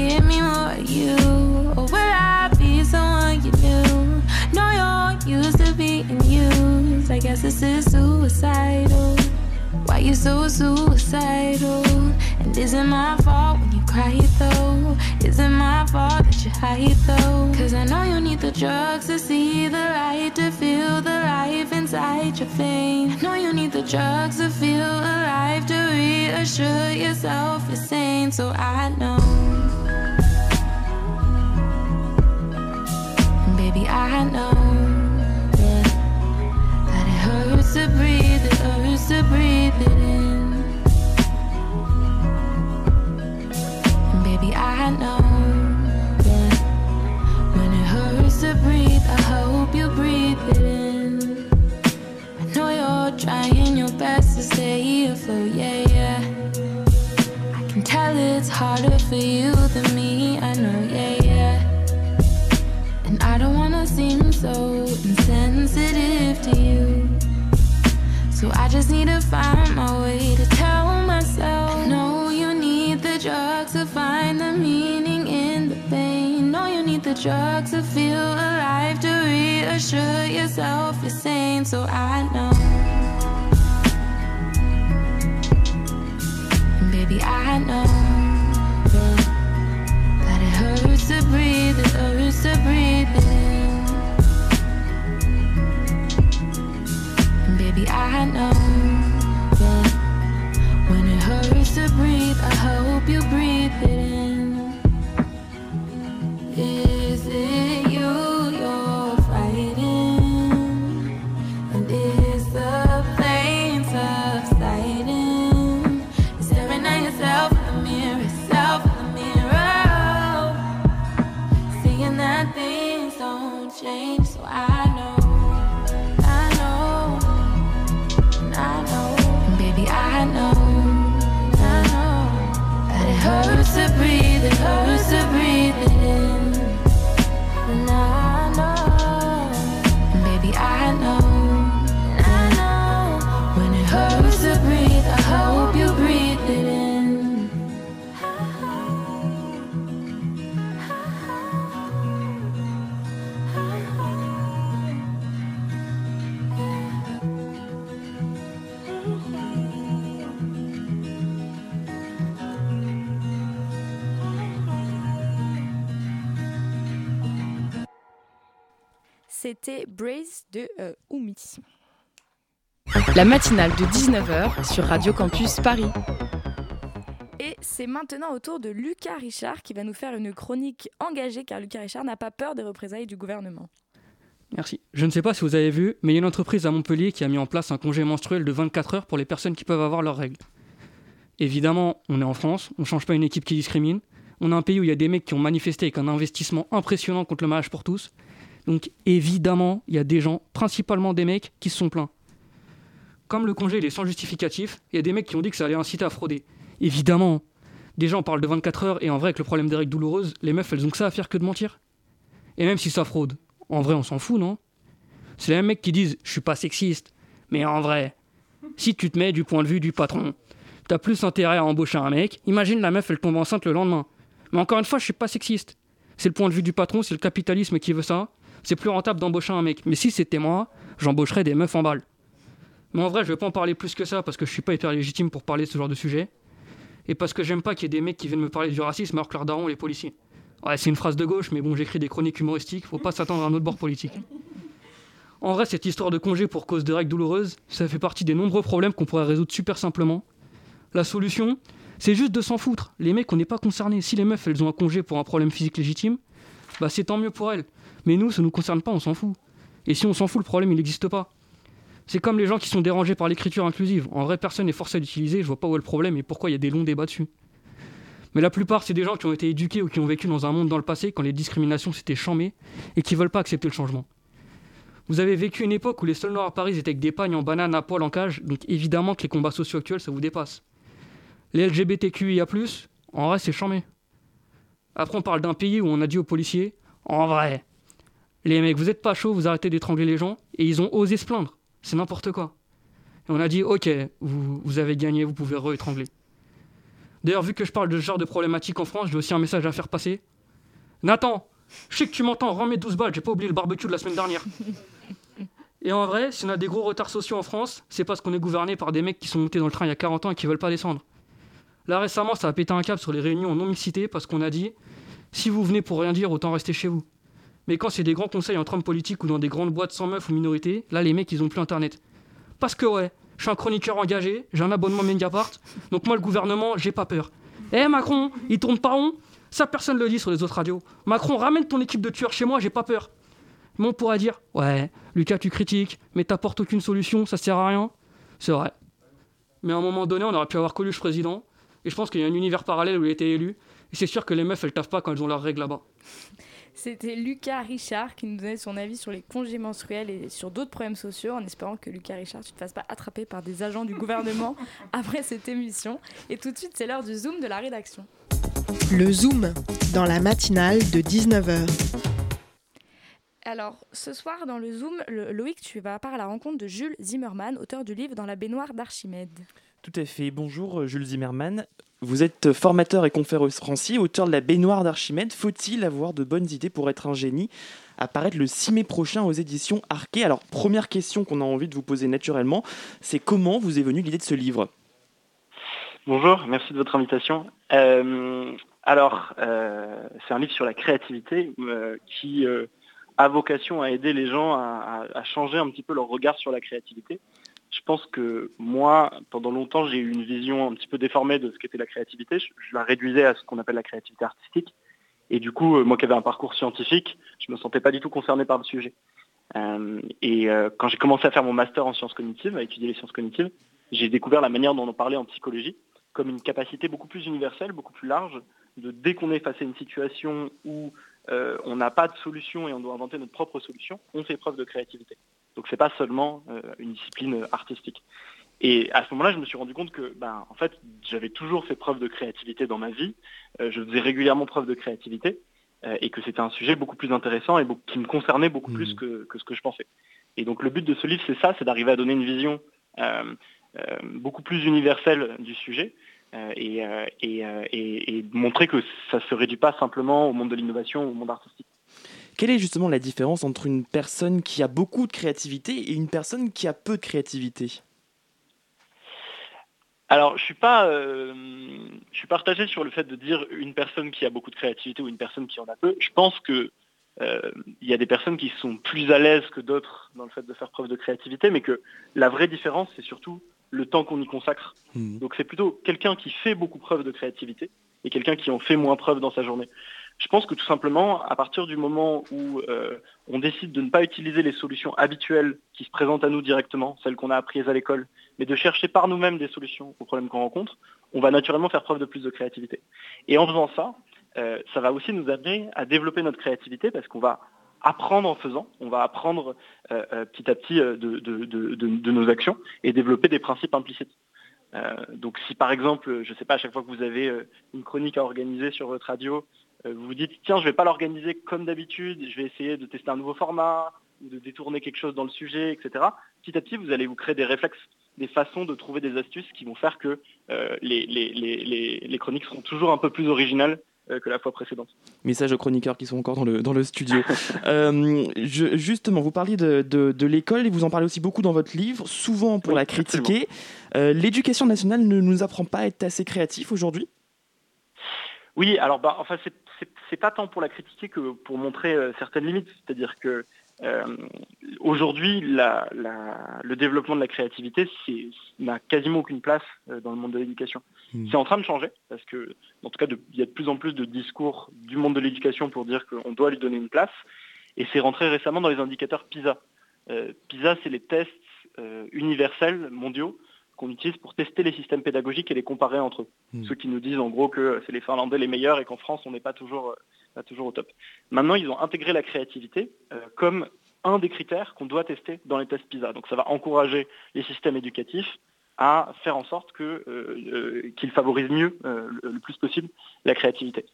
Speaker 11: give me more of you? Or will I be someone you knew? No, you're used to being used. I guess this is suicidal. Why you so suicidal? And is it my fault when you cry though? Isn't my fault that you hide though? Cause I know you need the drugs to see the light, to feel the life inside your veins. I know you need the drugs to feel alive, to reassure yourself you're sane. So I know. I know that it hurts to breathe, it hurts to breathe it in. Baby, I know when it hurts to breathe, I hope you breathe it in. I know you're trying your best to stay afloat, yeah, yeah. I can tell it's harder for you than me, seem so insensitive to you. So I just need to find my way to tell myself No, you need the drugs to find the meaning in the pain No, you need the drugs to feel alive, to reassure yourself you're sane, so I know. Baby, I know that it hurts to breathe, it hurts to breathe in. I know that when it hurts to breathe, I hope you breathe it in. Is it you you're fighting? And is the pain subsiding? Staring at yourself in the mirror, yourself in the mirror. Seeing that things don't change, so I hurts to breathe, it hurts to breathe
Speaker 2: C'était Brace de euh, Oumi.
Speaker 1: La matinale de 19h sur Radio Campus Paris.
Speaker 2: Et c'est maintenant au tour de Lucas Richard qui va nous faire une chronique engagée car Lucas Richard n'a pas peur des représailles du gouvernement.
Speaker 12: Merci. Je ne sais pas si vous avez vu, mais il y a une entreprise à Montpellier qui a mis en place un congé menstruel de 24 heures pour les personnes qui peuvent avoir leurs règles. Évidemment, on est en France, on ne change pas une équipe qui discrimine. On a un pays où il y a des mecs qui ont manifesté avec un investissement impressionnant contre le mariage pour tous. Donc évidemment, il y a des gens, principalement des mecs, qui se sont plaints. Comme le congé il est sans justificatif, il y a des mecs qui ont dit que ça allait inciter à frauder. Évidemment, des gens parlent de 24 heures et en vrai, avec le problème des règles douloureuses, les meufs elles ont que ça à faire que de mentir. Et même si ça fraude, en vrai on s'en fout, non? C'est les mêmes mecs qui disent je suis pas sexiste, mais en vrai, si tu te mets du point de vue du patron, t'as plus intérêt à embaucher un mec. Imagine la meuf elle tombe enceinte le lendemain. Mais encore une fois, je suis pas sexiste. C'est le point de vue du patron, c'est le capitalisme qui veut ça. C'est plus rentable d'embaucher un mec. Mais si c'était moi, j'embaucherais des meufs en balle. Mais en vrai, je vais pas en parler plus que ça parce que je suis pas hyper légitime pour parler de ce genre de sujet. Et parce que j'aime pas qu'il y ait des mecs qui viennent me parler du racisme alors que leurs darons, les policiers. Ouais, c'est une phrase de gauche, mais bon, j'écris des chroniques humoristiques, faut pas s'attendre à un autre bord politique. En vrai, cette histoire de congé pour cause de règles douloureuses, ça fait partie des nombreux problèmes qu'on pourrait résoudre super simplement. La solution, c'est juste de s'en foutre. Les mecs, on n'est pas concernés. Si les meufs, elles ont un congé pour un problème physique légitime, bah c'est tant mieux pour elles. Mais nous, ça nous concerne pas, on s'en fout. Et si on s'en fout, le problème, il n'existe pas. C'est comme les gens qui sont dérangés par l'écriture inclusive. En vrai, personne n'est forcé à l'utiliser, je vois pas où est le problème et pourquoi il y a des longs débats dessus. Mais la plupart, c'est des gens qui ont été éduqués ou qui ont vécu dans un monde dans le passé quand les discriminations s'étaient chamées et qui veulent pas accepter le changement. Vous avez vécu une époque où les seuls noirs à Paris étaient avec des pagnes en banane à poil en cage, donc évidemment que les combats sociaux actuels, ça vous dépasse. Les LGBTQIA+, en vrai, c'est chamé. Après, on parle d'un pays où on a dit aux policiers, en vrai, les mecs, vous êtes pas chauds, vous arrêtez d'étrangler les gens, et ils ont osé se plaindre. C'est n'importe quoi. Et on a dit, ok, vous, vous avez gagné, vous pouvez re-étrangler. D'ailleurs, vu que je parle de ce genre de problématique en France, j'ai aussi un message à faire passer. Nathan, je sais que tu m'entends, remets 12 balles, j'ai pas oublié le barbecue de la semaine dernière. Et en vrai, si on a des gros retards sociaux en France, c'est parce qu'on est gouverné par des mecs qui sont montés dans le train il y a 40 ans et qui veulent pas descendre. Là récemment, ça a pété un câble sur les réunions en non-mixité parce qu'on a dit si vous venez pour rien dire, autant rester chez vous. Mais quand c'est des grands conseils entre hommes politiques ou dans des grandes boîtes sans meufs ou minorités, là les mecs ils ont plus internet. Parce que ouais, je suis un chroniqueur engagé, j'ai un abonnement Mediapart, donc moi le gouvernement, j'ai pas peur. Eh Macron, il tourne pas rond Ça personne le dit sur les autres radios. Macron, ramène ton équipe de tueurs chez moi, j'ai pas peur. Mais on pourrait dire ouais, Lucas tu critiques, mais t'apportes aucune solution, ça sert à rien. C'est vrai. Mais à un moment donné, on aurait pu avoir Coluche président. Et je pense qu'il y a un univers parallèle où il été élu. Et c'est sûr que les meufs, elles taffent pas quand elles ont leurs règles là-bas.
Speaker 2: C'était Lucas Richard qui nous donnait son avis sur les congés menstruels et sur d'autres problèmes sociaux en espérant que Lucas Richard, tu te fasses pas attraper par des agents du gouvernement après cette émission. Et tout de suite, c'est l'heure du Zoom de la rédaction.
Speaker 9: Le Zoom, dans la matinale de 19h.
Speaker 2: Alors, ce soir, dans le Zoom, le- Loïc, tu vas part à la rencontre de Jules Zimmermann, auteur du livre Dans la baignoire d'Archimède.
Speaker 6: Tout à fait. Bonjour Jules Zimmermann. Vous êtes formateur et conférencier, auteur de La baignoire d'Archimède. Faut-il avoir de bonnes idées pour être un génie? Apparaître le 6 mai prochain aux éditions Arquet. Alors, première question qu'on a envie de vous poser naturellement, c'est comment vous est venue l'idée de ce livre?
Speaker 13: Bonjour, merci de votre invitation. Euh, alors, euh, c'est un livre sur la créativité euh, qui a vocation à aider les gens à, changer un petit peu leur regard sur la créativité. Je pense que moi, pendant longtemps, j'ai eu une vision un petit peu déformée de ce qu'était la créativité. Je, la réduisais à ce qu'on appelle la créativité artistique. Et du coup, moi qui avais un parcours scientifique, je ne me sentais pas du tout concerné par le sujet. Euh, et euh, quand j'ai commencé à faire mon master en sciences cognitives, à étudier les sciences cognitives, j'ai découvert la manière dont on parlait en psychologie comme une capacité beaucoup plus universelle, beaucoup plus large, de dès qu'on est face à une situation où euh, on n'a pas de solution et on doit inventer notre propre solution, on fait preuve de créativité. Donc c'est pas seulement euh, une discipline artistique. Et à ce moment-là, je me suis rendu compte que, ben, en fait, j'avais toujours fait preuve de créativité dans ma vie. Euh, je faisais régulièrement preuve de créativité euh, et que c'était un sujet beaucoup plus intéressant et qui me concernait beaucoup mmh. plus que, que, ce que je pensais. Et donc le but de ce livre, c'est ça, c'est d'arriver à donner une vision euh, beaucoup plus universelle du sujet et, et, et, et montrer que ça ne se réduit pas simplement au monde de l'innovation ou au monde artistique.
Speaker 6: Quelle est justement la différence entre une personne qui a beaucoup de créativité et une personne qui a peu de créativité?
Speaker 13: Alors, je suis pas, euh, je suis partagé sur le fait de dire une personne qui a beaucoup de créativité ou une personne qui en a peu. Je pense que euh, il y a des personnes qui sont plus à l'aise que d'autres dans le fait de faire preuve de créativité, mais que la vraie différence, c'est surtout le temps qu'on y consacre. Mmh. Donc, c'est plutôt quelqu'un qui fait beaucoup preuve de créativité et quelqu'un qui en fait moins preuve dans sa journée. Je pense que tout simplement, à partir du moment où euh, on décide de ne pas utiliser les solutions habituelles qui se présentent à nous directement, celles qu'on a apprises à l'école, mais de chercher par nous-mêmes des solutions aux problèmes qu'on rencontre, on va naturellement faire preuve de plus de créativité. Et en faisant ça, euh, ça va aussi nous amener à développer notre créativité parce qu'on va apprendre en faisant, on va apprendre euh, petit à petit de, nos actions et développer des principes implicites. Donc si par exemple, je ne sais pas, à chaque fois que vous avez une chronique à organiser sur votre radio, vous vous dites, tiens, je ne vais pas l'organiser comme d'habitude, je vais essayer de tester un nouveau format, ou de détourner quelque chose dans le sujet, etc. Petit à petit, vous allez vous créer des réflexes, des façons de trouver des astuces qui vont faire que euh, les, les, les, les, chroniques seront toujours un peu plus originales euh, que la fois précédente.
Speaker 6: Message aux chroniqueurs qui sont encore dans le, dans le studio. euh, je, justement, vous parliez de, de, de l'école et vous en parlez aussi beaucoup dans votre livre, souvent pour oui, la critiquer. Euh, L'éducation nationale ne nous apprend pas à être assez créatif aujourd'hui?
Speaker 13: Oui, alors bah, enfin c'est pas tant pour la critiquer que pour montrer euh, certaines limites. C'est-à-dire que euh, aujourd'hui, la, la, le développement de la créativité n'a quasiment aucune place euh, dans le monde de l'éducation. Mmh. C'est en train de changer parce que, en tout cas, il y a de plus en plus de discours du monde de l'éducation pour dire qu'on doit lui donner une place. Et c'est rentré récemment dans les indicateurs PISA. Euh, PISA, c'est les tests universels mondiaux qu'on utilise pour tester les systèmes pédagogiques et les comparer entre eux. Mmh. Ceux qui nous disent en gros que c'est les Finlandais les meilleurs et qu'en France on n'est pas toujours, pas toujours au top. Maintenant, ils ont intégré la créativité euh, comme un des critères qu'on doit tester dans les tests PISA. Donc ça va encourager les systèmes éducatifs à faire en sorte que, euh, euh, qu'ils favorisent mieux le, le plus possible la créativité.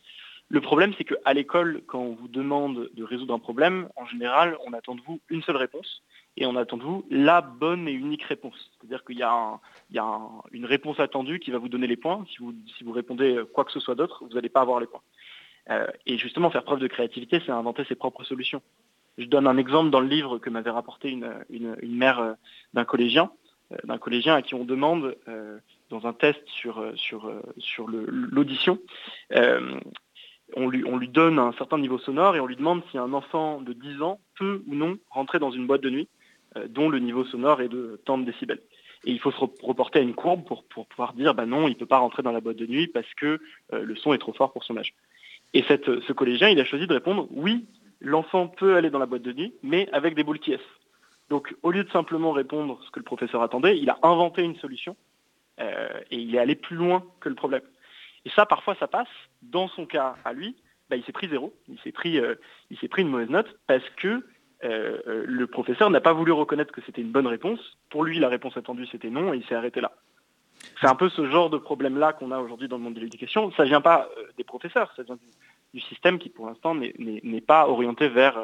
Speaker 13: Le problème, c'est qu'à l'école, quand on vous demande de résoudre un problème, en général, on attend de vous une seule réponse et on attend de vous la bonne et unique réponse. C'est-à-dire qu'il y a, une réponse attendue qui va vous donner les points. Si vous, si vous répondez quoi que ce soit d'autre, vous n'allez pas avoir les points. Euh, et justement, faire preuve de créativité, c'est inventer ses propres solutions. Je donne un exemple dans le livre que m'avait rapporté une, mère euh, d'un collégien, euh, d'un collégien à qui on demande, dans un test sur, sur, sur l'audition, on lui, on lui donne un certain niveau sonore et on lui demande si un enfant de 10 ans peut ou non rentrer dans une boîte de nuit dont le niveau sonore est de tant de décibels. Et il faut se reporter à une courbe pour, pouvoir dire bah non, il ne peut pas rentrer dans la boîte de nuit parce que euh, le son est trop fort pour son âge. Et ce collégien, il a choisi de répondre oui, l'enfant peut aller dans la boîte de nuit, mais avec des boules qui. Donc au lieu de simplement répondre ce que le professeur attendait, il a inventé une solution euh, et il est allé plus loin que le problème. Et ça, parfois, ça passe. Dans son cas, à lui, bah, il s'est pris zéro. Il s'est pris, euh, il s'est pris une mauvaise note parce que euh, euh, le professeur n'a pas voulu reconnaître que c'était une bonne réponse. Pour lui, la réponse attendue, c'était non, et il s'est arrêté là. C'est un peu ce genre de problème-là qu'on a aujourd'hui dans le monde de l'éducation. Ça vient pas euh, des professeurs, ça vient du, système qui, pour l'instant, n'est pas orienté vers,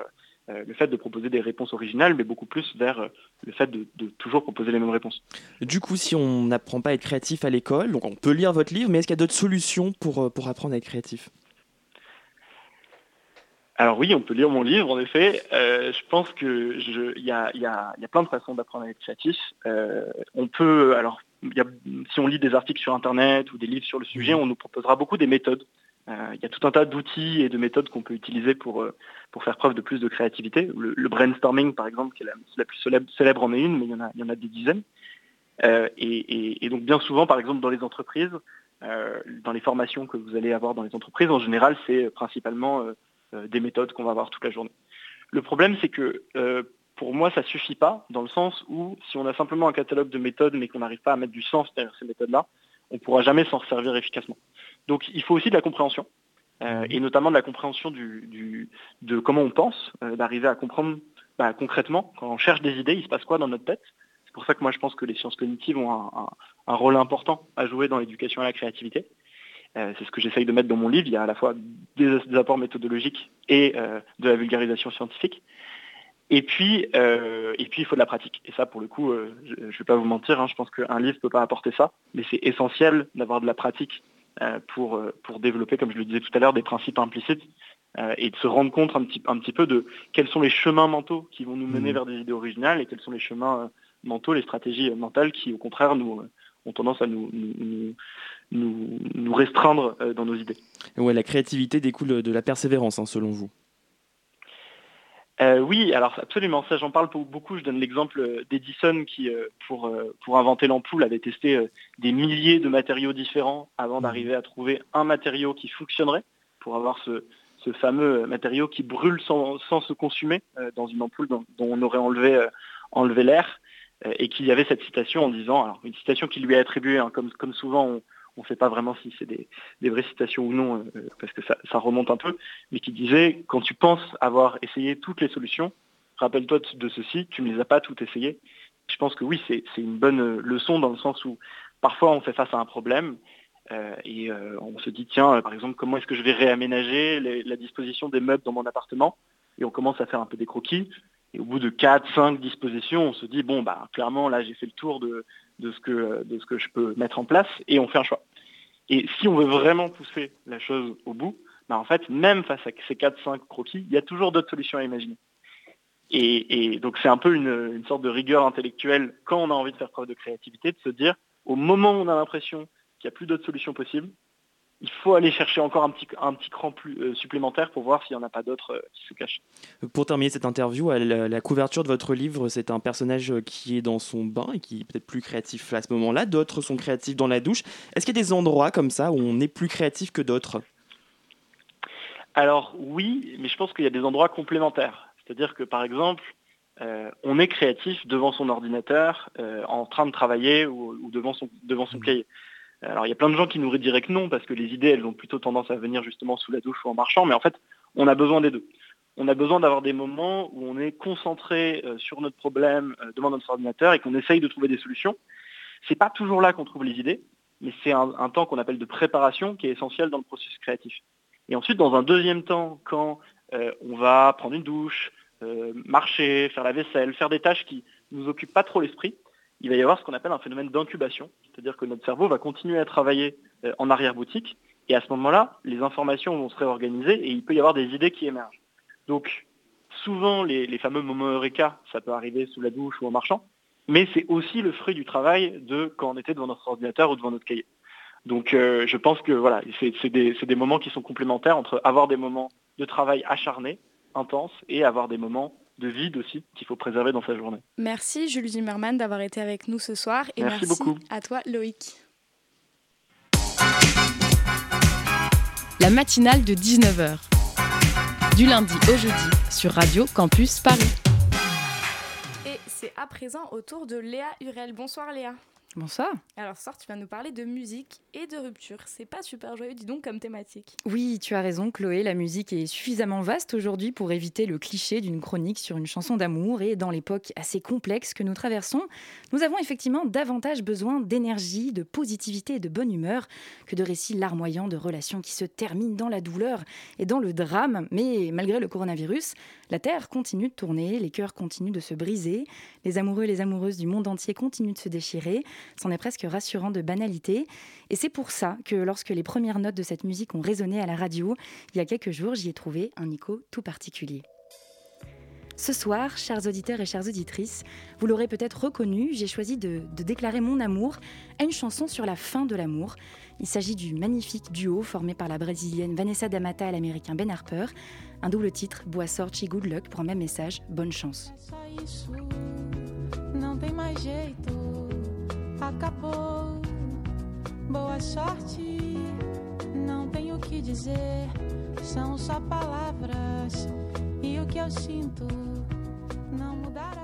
Speaker 13: euh, le fait de proposer des réponses originales, mais beaucoup plus vers euh, le fait de, toujours proposer les mêmes réponses.
Speaker 6: Du coup, si on n'apprend pas à être créatif à l'école, donc on peut lire votre livre, mais est-ce qu'il y a d'autres solutions pour, euh, pour apprendre à être créatif?
Speaker 13: Alors oui, on peut lire mon livre, en effet. Euh, je pense que je- il y a, y a- il y a plein de façons d'apprendre à être créatif. Euh, on peut, alors, il y a- si on lit des articles sur Internet ou des livres sur le sujet, on nous proposera beaucoup des méthodes. Euh, il y a tout un tas d'outils et de méthodes qu'on peut utiliser pour, pour faire preuve de plus de créativité. Le, le brainstorming, par exemple, qui est la, la plus célèbre, célèbre en est une, mais il y en a, il y en a des dizaines. Euh, et, et- et donc bien souvent, par exemple, dans les entreprises, euh, dans les formations que vous allez avoir dans les entreprises, en général, c'est principalement des méthodes qu'on va avoir toute la journée. Le problème, c'est que euh, pour moi, ça suffit pas, dans le sens où si on a simplement un catalogue de méthodes, mais qu'on n'arrive pas à mettre du sens derrière ces méthodes-là, on ne pourra jamais s'en servir efficacement. Donc il faut aussi de la compréhension, euh, et notamment de la compréhension de comment on pense, euh, d'arriver à comprendre bah, concrètement, quand on cherche des idées, il se passe quoi dans notre tête. C'est pour ça que moi je pense que les sciences cognitives ont un, un- un rôle important à jouer dans l'éducation à la créativité. Euh, c'est ce que j'essaye de mettre dans mon livre. Il y a à la fois des, des apports méthodologiques et euh, de la vulgarisation scientifique. Et puis, euh, et puis il faut de la pratique. Et ça, pour le coup, je ne vais pas vous mentir, hein, je pense qu'un livre ne peut pas apporter ça, mais c'est essentiel d'avoir de la pratique pour, pour développer, comme je le disais tout à l'heure, des principes implicites et de se rendre compte un petit, un petit peu de quels sont les chemins mentaux qui vont nous mener vers des idées originales et quels sont les chemins mentaux, les stratégies mentales qui, au contraire, nous, ont tendance à nous, nous, nous- restreindre euh, dans nos idées.
Speaker 6: Ouais, la créativité découle de la persévérance, hein, selon vous.
Speaker 13: Euh, oui, alors absolument, ça j'en parle beaucoup. Je donne l'exemple d'Edison qui, euh, pour, pour inventer l'ampoule, avait testé des milliers de matériaux différents avant d'arriver à trouver un matériau qui fonctionnerait pour avoir ce, ce fameux matériau qui brûle sans, sans se consumer dans une ampoule dont, dont on aurait enlevé, enlevé l'air et qu'il y avait cette citation en disant, alors une citation qui lui est attribuée, hein, comme, comme souvent on on ne sait pas vraiment si c'est des, vraies citations ou non, euh, parce que ça, remonte un peu, mais qui disait, quand tu penses avoir essayé toutes les solutions, rappelle-toi de, ceci, tu ne les as pas toutes essayées. Je pense que oui, c'est une bonne euh, leçon dans le sens où parfois on fait face à un problème euh, et on se dit, tiens, par exemple, comment est-ce que je vais réaménager la disposition des meubles dans mon appartement? Et on commence à faire un peu des croquis. Et au bout de 4, 5 dispositions, on se dit, bon, bah, clairement, là, j'ai fait le tour de, de, ce que, de ce que je peux mettre en place et on fait un choix. Et si on veut vraiment pousser la chose au bout, bah, en fait, même face à ces 4, 5 croquis, il y a toujours d'autres solutions à imaginer. Et, et donc, c'est un peu une, une sorte de rigueur intellectuelle quand on a envie de faire preuve de créativité, de se dire, au moment où on a l'impression qu'il n'y a plus d'autres solutions possibles, il faut aller chercher encore un petit, un petit cran plus, euh, supplémentaire pour voir s'il n'y en a pas d'autres euh, qui se cachent.
Speaker 6: Pour terminer cette interview, la, la couverture de votre livre, c'est un personnage qui est dans son bain et qui est peut-être plus créatif à ce moment-là. D'autres sont créatifs dans la douche. Est-ce qu'il y a des endroits comme ça où on est plus créatif que d'autres?
Speaker 13: Alors oui, mais je pense qu'il y a des endroits complémentaires. C'est-à-dire que par exemple, euh, on est créatif devant son ordinateur, euh, en train de travailler ou, ou devant son, devant son cahier. Alors il y a plein de gens qui nous diraient que non, parce que les idées, elles ont plutôt tendance à venir justement sous la douche ou en marchant, mais en fait, on a besoin des deux. On a besoin d'avoir des moments où on est concentré euh, sur notre problème euh, devant notre ordinateur et qu'on essaye de trouver des solutions. C'est pas toujours là qu'on trouve les idées, mais c'est un, temps qu'on appelle de préparation qui est essentiel dans le processus créatif. Et ensuite, dans un deuxième temps, quand euh, on va prendre une douche, marcher, faire la vaisselle, faire des tâches qui nous occupent pas trop l'esprit, il va y avoir ce qu'on appelle un phénomène d'incubation, c'est-à-dire que notre cerveau va continuer à travailler euh, en arrière-boutique, et à ce moment-là, les informations vont se réorganiser et il peut y avoir des idées qui émergent. Donc, souvent, les, fameux moments Eureka, ça peut arriver sous la douche ou en marchant, mais c'est aussi le fruit du travail de quand on était devant notre ordinateur ou devant notre cahier. Donc, euh, je pense que voilà, c'est des, des moments qui sont complémentaires entre avoir des moments de travail acharné, intense, et avoir des moments de vide aussi qu'il faut préserver dans sa journée.
Speaker 2: Merci Jules Zimmermann d'avoir été avec nous ce soir et
Speaker 13: Merci
Speaker 2: merci,
Speaker 13: beaucoup.
Speaker 2: à toi Loïc.
Speaker 1: La matinale de 19h. Du lundi au jeudi sur Radio Campus Paris.
Speaker 2: Et c'est à présent au tour de Léa Hurel. Bonsoir Léa.
Speaker 14: Bonsoir.
Speaker 2: Alors ce soir, tu vas nous parler de musique et de rupture. C'est pas super joyeux, dis donc, comme thématique.
Speaker 14: Oui, tu as raison, Chloé. La musique est suffisamment vaste aujourd'hui pour éviter le cliché d'une chronique sur une chanson d'amour. Et dans l'époque assez complexe que nous traversons, nous avons effectivement davantage besoin d'énergie, de positivité et de bonne humeur que de récits larmoyants de relations qui se terminent dans la douleur et dans le drame. Mais malgré le coronavirus, la Terre continue de tourner, les cœurs continuent de se briser, les amoureux et les amoureuses du monde entier continuent de se déchirer. C'en est presque rassurant de banalité. Et c'est pour ça que lorsque les premières notes de cette musique ont résonné à la radio, il y a quelques jours, j'y ai trouvé un écho tout particulier. Ce soir, chers auditeurs et chères auditrices, vous l'aurez peut-être reconnu, j'ai choisi de, déclarer mon amour à une chanson sur la fin de l'amour. Il s'agit du magnifique duo formé par la brésilienne Vanessa D'Amata et l'américain Ben Harper. Un double titre, Boa Sorte Good Luck, pour un même message, bonne chance.
Speaker 11: Acabou. Boa sorte, não tenho o que dizer, são só palavras e o que eu sinto não mudará.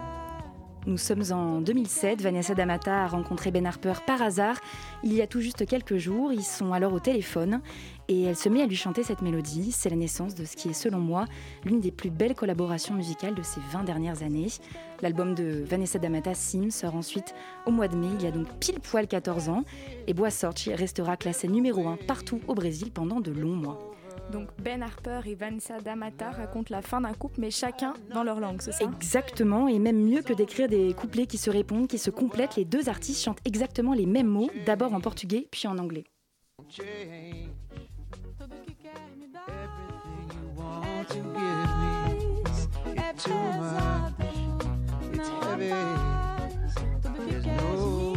Speaker 14: Nous sommes en 2007. Vanessa D'Amata a rencontré Ben Harper par hasard il y a tout juste quelques jours. Ils sont alors au téléphone et elle se met à lui chanter cette mélodie. C'est la naissance de ce qui est, selon moi, l'une des plus belles collaborations musicales de ces 20 dernières années. L'album de Vanessa D'Amata, Sim, sort ensuite au mois de mai. Il y a donc pile poil 14 ans. Et Boa Sorte restera classé numéro 1 partout au Brésil pendant de longs mois.
Speaker 2: Donc Ben Harper et Vanessa D'Amata racontent la fin d'un couple, mais chacun dans leur langue, c'est ça?
Speaker 14: Exactement, et même mieux que d'écrire des couplets qui se répondent, qui se complètent, les deux artistes chantent exactement les mêmes mots, d'abord en portugais, puis en anglais.
Speaker 15: that you give me. It's too much. It's heavy. There's no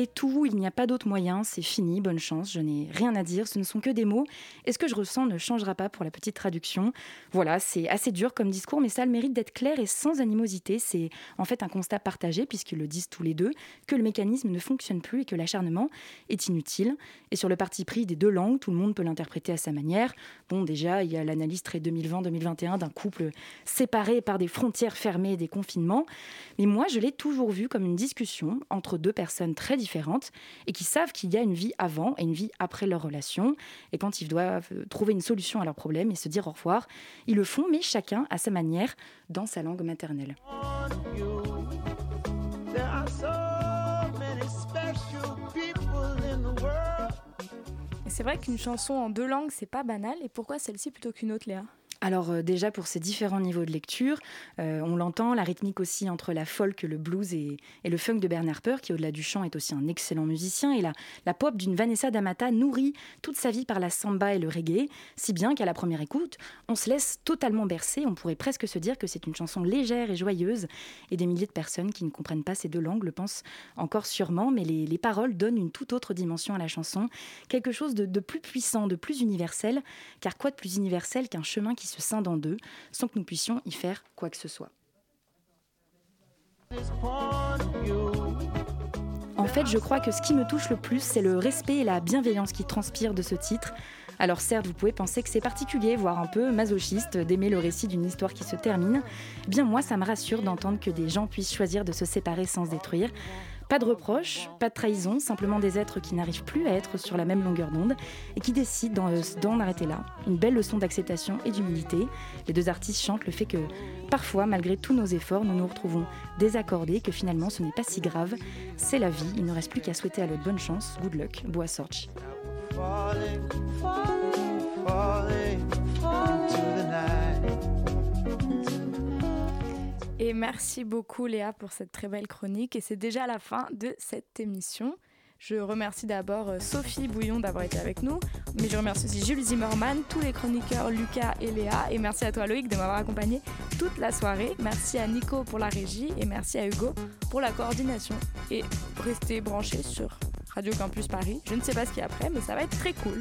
Speaker 14: C'est tout, il n'y a pas d'autre moyen, c'est fini, bonne chance, je n'ai rien à dire, ce ne sont que des mots, et ce que je ressens ne changera pas pour la petite traduction? Voilà, c'est assez dur comme discours, mais ça a le mérite d'être clair et sans animosité. C'est en fait un constat partagé, puisqu'ils le disent tous les deux, que le mécanisme ne fonctionne plus et que l'acharnement est inutile. Et sur le parti pris des deux langues, tout le monde peut l'interpréter à sa manière. Bon, déjà, il y a l'analyse très 2020-2021 d'un couple séparé par des frontières fermées et des confinements, mais moi, je l'ai toujours vu comme une discussion entre deux personnes très différentes et qui savent qu'il y a une vie avant et une vie après leur relation. Et quand ils doivent trouver une solution à leurs problèmes et se dire au revoir, ils le font, mais chacun à sa manière, dans sa langue maternelle.
Speaker 2: C'est vrai qu'une chanson en deux langues, c'est pas banal. Et pourquoi celle-ci plutôt qu'une autre, Léa?
Speaker 14: Alors euh, déjà pour ces différents niveaux de lecture, euh, on l'entend, la rythmique aussi entre la folk, le blues et, le funk de Bernard Harper, qui au-delà du chant est aussi un excellent musicien, et la, pop d'une Vanessa D'Amata nourrit toute sa vie par la samba et le reggae, si bien qu'à la première écoute, on se laisse totalement bercer, on pourrait presque se dire que c'est une chanson légère et joyeuse, et des milliers de personnes qui ne comprennent pas ces deux langues le pensent encore sûrement, mais les, les paroles donnent une toute autre dimension à la chanson, quelque chose de, de plus puissant, de plus universel, car quoi de plus universel qu'un chemin qui se scinde en deux, sans que nous puissions y faire quoi que ce soit. En fait, je crois que ce qui me touche le plus, c'est le respect et la bienveillance qui transpirent de ce titre. Alors certes, vous pouvez penser que c'est particulier, voire un peu masochiste, d'aimer le récit d'une histoire qui se termine. Eh bien moi, ça me rassure d'entendre que des gens puissent choisir de se séparer sans se détruire. Pas de reproches, pas de trahison, simplement des êtres qui n'arrivent plus à être sur la même longueur d'onde et qui décident d'en arrêter là. Une belle leçon d'acceptation et d'humilité. Les deux artistes chantent le fait que parfois, malgré tous nos efforts, nous nous retrouvons désaccordés, que finalement ce n'est pas si grave. C'est la vie, il ne reste plus qu'à souhaiter à l'autre bonne chance. Good luck, falling, falling,
Speaker 2: Et merci beaucoup Léa pour cette très belle chronique. Et c'est déjà la fin de cette émission. Je remercie d'abord euh, Sophie Bouillon d'avoir été avec nous, mais je remercie aussi Jules Zimmerman, tous les chroniqueurs Lucas et Léa, et merci à toi Loïc de m'avoir accompagné toute la soirée. Merci à Nico pour la régie et merci à Hugo pour la coordination. Et restez branchés sur Radio Campus Paris. Je ne sais pas ce qu'il y a après, mais ça va être très cool.